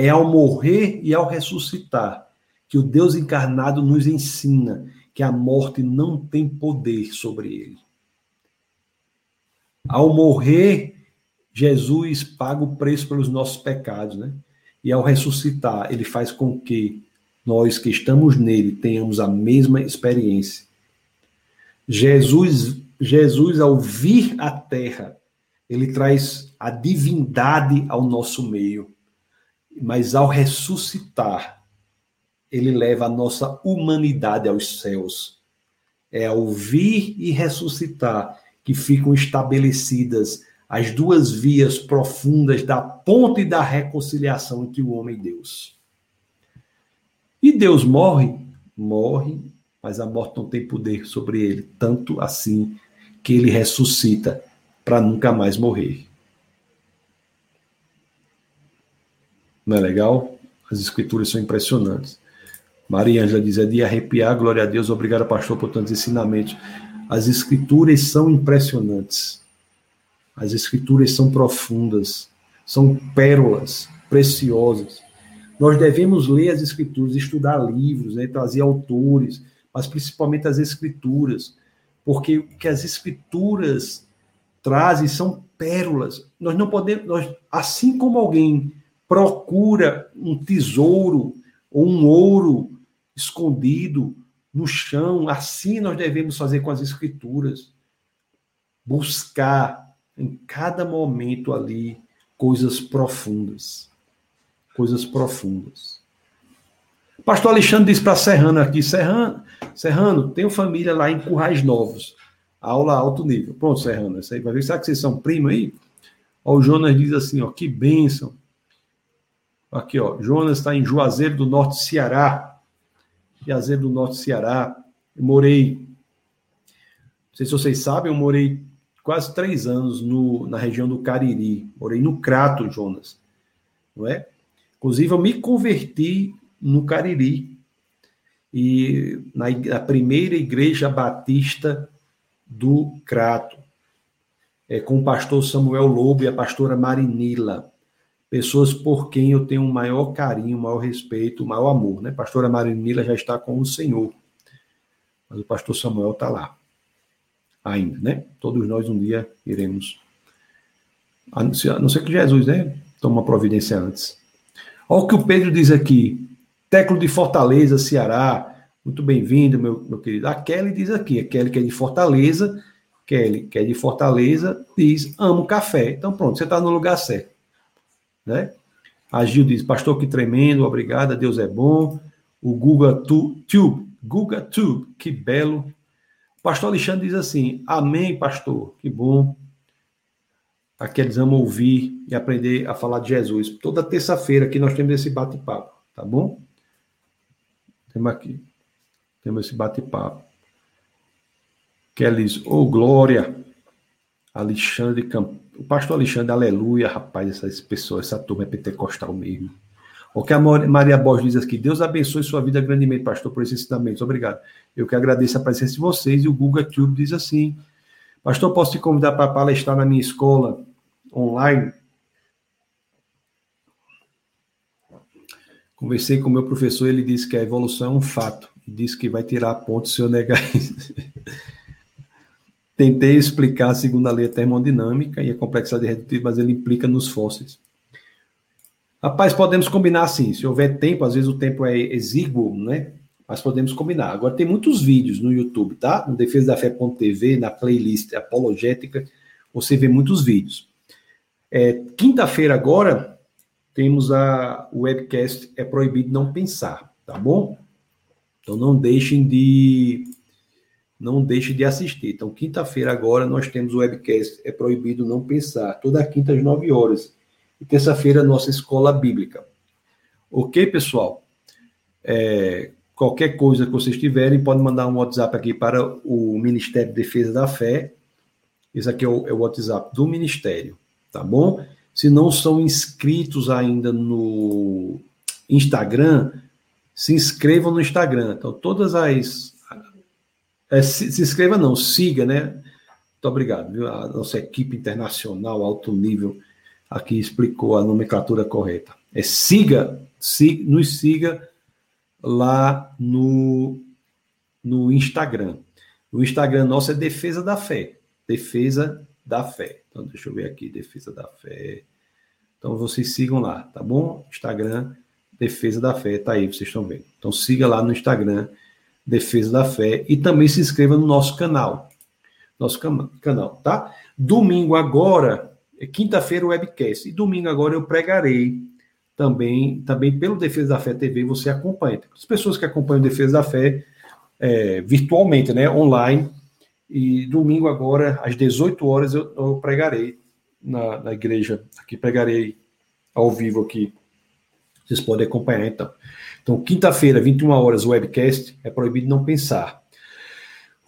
Speaker 1: É ao morrer e ao ressuscitar que o Deus encarnado nos ensina que a morte não tem poder sobre ele. Ao morrer, Jesus paga o preço pelos nossos pecados, né? E ao ressuscitar, ele faz com que nós que estamos nele tenhamos a mesma experiência. Jesus, Jesus ao vir à terra, ele traz a divindade ao nosso meio, mas ao ressuscitar, ele leva a nossa humanidade aos céus. É ao vir e ressuscitar que ficam estabelecidas as duas vias profundas da ponte da reconciliação entre o homem e Deus. E Deus morre? Morre, mas a morte não tem poder sobre ele, tanto assim que ele ressuscita para nunca mais morrer. Não é legal? As escrituras são impressionantes. Maria Ângela diz: é de arrepiar, glória a Deus, obrigado, pastor, por tantos ensinamentos. As escrituras são impressionantes. As escrituras são profundas, são pérolas preciosas. Nós devemos ler as escrituras, estudar livros, né, trazer autores, mas principalmente as escrituras, porque o que as escrituras trazem são pérolas. Nós não podemos, nós, assim como alguém procura um tesouro ou um ouro escondido no chão, assim nós devemos fazer com as escrituras. Buscar em cada momento ali coisas profundas. Coisas profundas. Pastor Alexandre disse para Serrano aqui: Serrano, Serrano, tenho família lá em Currais Novos. Aula alto nível. Pronto, Serrano, isso aí vai ver. Será que vocês são primos aí? Ó, o Jonas diz assim: ó, que bênção. Aqui, ó, Jonas está em Juazeiro do Norte, Ceará. Juazeiro do Norte, Ceará. Eu morei, não sei se vocês sabem, eu morei quase três anos no, na região do Cariri. Morei no Crato, Jonas. Não é? Inclusive, eu me converti no Cariri. E na, na primeira igreja batista do Crato. É, com o pastor Samuel Lobo e a pastora Marinila. Pessoas por quem eu tenho um maior carinho, um maior respeito, um maior amor. Né? Pastora Marinila já está com o Senhor. Mas o pastor Samuel está lá ainda, né? Todos nós um dia iremos. A não ser, que Jesus, né? Toma providência antes. Olha o que o Pedro diz aqui. Teclo de Fortaleza, Ceará. Muito bem-vindo, meu, meu querido. A Kelly diz aqui. A Kelly que é de Fortaleza. Kelly, que é de Fortaleza, diz: amo café. Então, pronto, você está no lugar certo. Né? A Gil diz: Pastor, que tremendo, obrigada, Deus é bom. O Guga Tube, Guga Tube, que belo pastor Alexandre diz assim: Amém, pastor, que bom. Aqueles amam ouvir e aprender a falar de Jesus. Toda terça-feira aqui nós temos esse bate-papo, tá bom? Temos aqui. Temos esse bate-papo. Kelly Ô, oh, glória. Alexandre Camp... O pastor Alexandre, aleluia, rapaz, essas pessoas, essa turma é pentecostal mesmo. O que a Maria Borges diz aqui, Deus abençoe sua vida grandemente, pastor, por esses ensinamentos. Obrigado. Eu que agradeço a presença de vocês. E o Guga Tube diz assim: Pastor, posso te convidar para palestrar na minha escola online? Conversei com o meu professor, ele disse que a evolução é um fato. Disse que vai tirar a ponte se eu negar isso. Tentei explicar a segunda lei termodinâmica e a complexidade redutiva, mas ele implica nos fósseis. Rapaz, podemos combinar assim. Se houver tempo, às vezes o tempo é exíguo, né? Mas podemos combinar. Agora tem muitos vídeos no YouTube, tá? No Defesa da Fé.tv, na playlist apologética, você vê muitos vídeos. É, Quinta-feira agora temos a o webcast é proibido não pensar, tá bom? Então não deixem de não deixem de assistir. Então quinta-feira agora nós temos o webcast é proibido não pensar, toda quinta às 9 horas. E terça-feira nossa escola bíblica. OK, pessoal? É, Qualquer coisa que vocês tiverem, podem mandar um WhatsApp aqui para o Ministério de Defesa da Fé, Esse aqui é o, é o WhatsApp do Ministério, tá bom? Se não são inscritos ainda no Instagram, se inscrevam no Instagram. Então, todas as. É, se, se, inscreva, não, siga, né? Muito obrigado, viu? A nossa equipe internacional, alto nível, aqui explicou a nomenclatura correta. É siga, siga nos siga lá no, no Instagram. O Instagram nosso é Defesa da Fé. Defesa da Fé. Então, deixa eu ver aqui, Defesa da Fé. Então, vocês sigam lá, tá bom? Instagram, Defesa da Fé, tá aí, vocês estão vendo. Então, siga lá no Instagram, Defesa da Fé, e também se inscreva no nosso canal. Nosso canal, tá? Domingo agora, é quinta-feira o webcast, e domingo agora eu pregarei também, também pelo Defesa da Fé TV, você acompanha. As pessoas que acompanham Defesa da Fé é, virtualmente, né, online, e domingo agora, às 18 horas, eu, eu pregarei na, na, igreja, aqui pregarei ao vivo aqui. Vocês podem acompanhar, então. Então, quinta-feira, 21 horas, webcast, é proibido não pensar.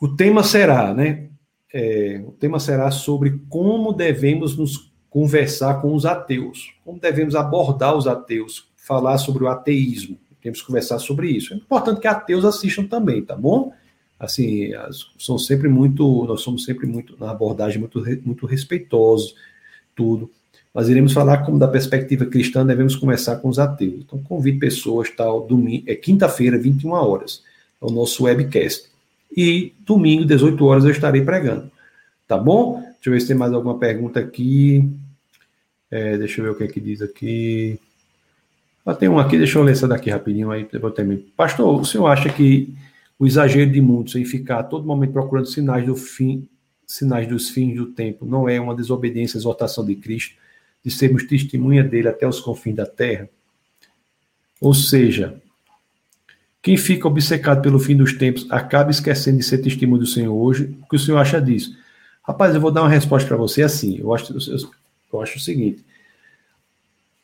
Speaker 1: O tema será, né, é, o tema será sobre como devemos nos conversar com os ateus, como devemos abordar os ateus, falar sobre o ateísmo. Temos que conversar sobre isso. É importante que ateus assistam também, tá bom? assim, são sempre muito, nós somos sempre muito, na abordagem, muito, muito respeitosos, tudo. Mas iremos falar como da perspectiva cristã devemos começar com os ateus. Então, convido pessoas, tal, domingo, é quinta-feira, 21 horas, é o nosso webcast. E domingo, 18 horas, eu estarei pregando. Tá bom? Deixa eu ver se tem mais alguma pergunta aqui. É, deixa eu ver o que é que diz aqui. Ah, tem um aqui, deixa eu ler essa daqui rapidinho aí, depois termino. Pastor, o senhor acha que o exagero de muitos em ficar todo momento procurando sinais do fim, sinais dos fins do tempo, não é uma desobediência à exortação de Cristo, de sermos testemunha dele até os confins da terra? Ou seja, quem fica obcecado pelo fim dos tempos acaba esquecendo de ser testemunho do Senhor hoje. O que o Senhor acha disso? Rapaz, eu vou dar uma resposta para você assim. Eu acho, eu, acho o seguinte: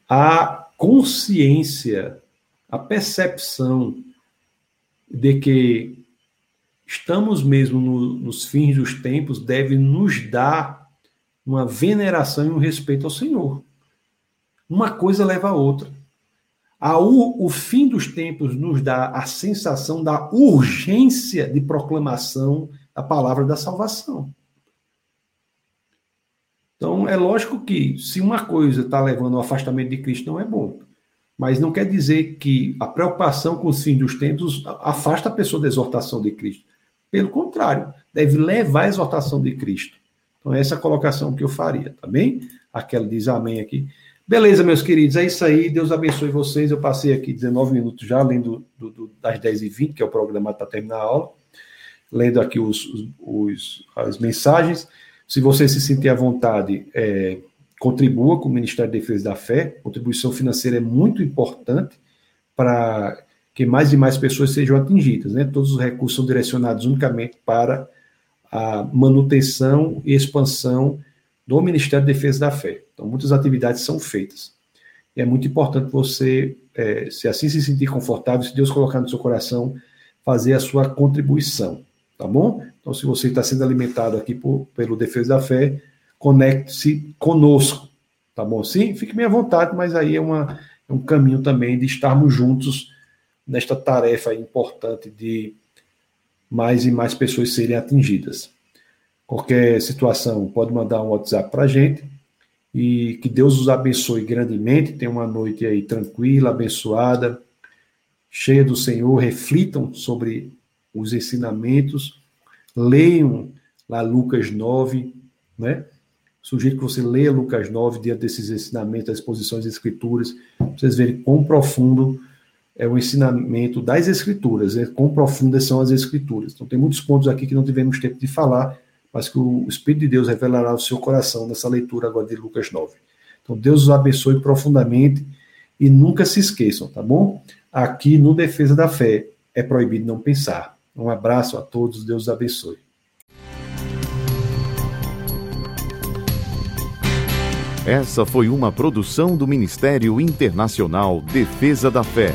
Speaker 1: a consciência, a percepção de que estamos mesmo no, nos fins dos tempos deve nos dar uma veneração e um respeito ao Senhor. Uma coisa leva a outra. A, o, o fim dos tempos nos dá a sensação da urgência de proclamação da palavra da salvação. Então, é lógico que se uma coisa está levando ao afastamento de Cristo, não é bom. Mas não quer dizer que a preocupação com os fins dos tempos afasta a pessoa da exortação de Cristo. Pelo contrário, deve levar a exortação de Cristo. Então, essa é a colocação que eu faria, tá bem? Aquela diz amém aqui. Beleza, meus queridos, é isso aí. Deus abençoe vocês. Eu passei aqui 19 minutos já, lendo do, do, das 10h20, que é o programa para terminar a aula, lendo aqui os, os, as mensagens. Se você se sentir à vontade, é, contribua com o Ministério da Defesa da Fé. Contribuição financeira é muito importante para que mais e mais pessoas sejam atingidas. Né? Todos os recursos são direcionados unicamente para a manutenção e expansão do Ministério da Defesa da Fé. Então, muitas atividades são feitas. E é muito importante você, é, se assim se sentir confortável, se Deus colocar no seu coração, fazer a sua contribuição, tá bom? Então, se você está sendo alimentado aqui por, pelo Defesa da Fé, conecte-se conosco, tá bom? Sim, fique bem à vontade, mas aí é, uma, é um caminho também de estarmos juntos nesta tarefa importante de mais e mais pessoas serem atingidas. Qualquer situação, pode mandar um WhatsApp para a gente e que Deus os abençoe grandemente. Tenha uma noite aí tranquila, abençoada, cheia do Senhor. Reflitam sobre os ensinamentos, leiam lá Lucas 9, né? Sugiro que você leia Lucas 9 diante desses ensinamentos, das exposições das Escrituras, para vocês verem quão profundo é o ensinamento das Escrituras, né? quão profundas são as Escrituras. Então, tem muitos pontos aqui que não tivemos tempo de falar, mas que o Espírito de Deus revelará ao seu coração nessa leitura agora de Lucas 9. Então, Deus os abençoe profundamente e nunca se esqueçam, tá bom? Aqui no Defesa da Fé é proibido não pensar. Um abraço a todos, Deus os abençoe.
Speaker 2: Essa foi uma produção do Ministério Internacional Defesa da Fé,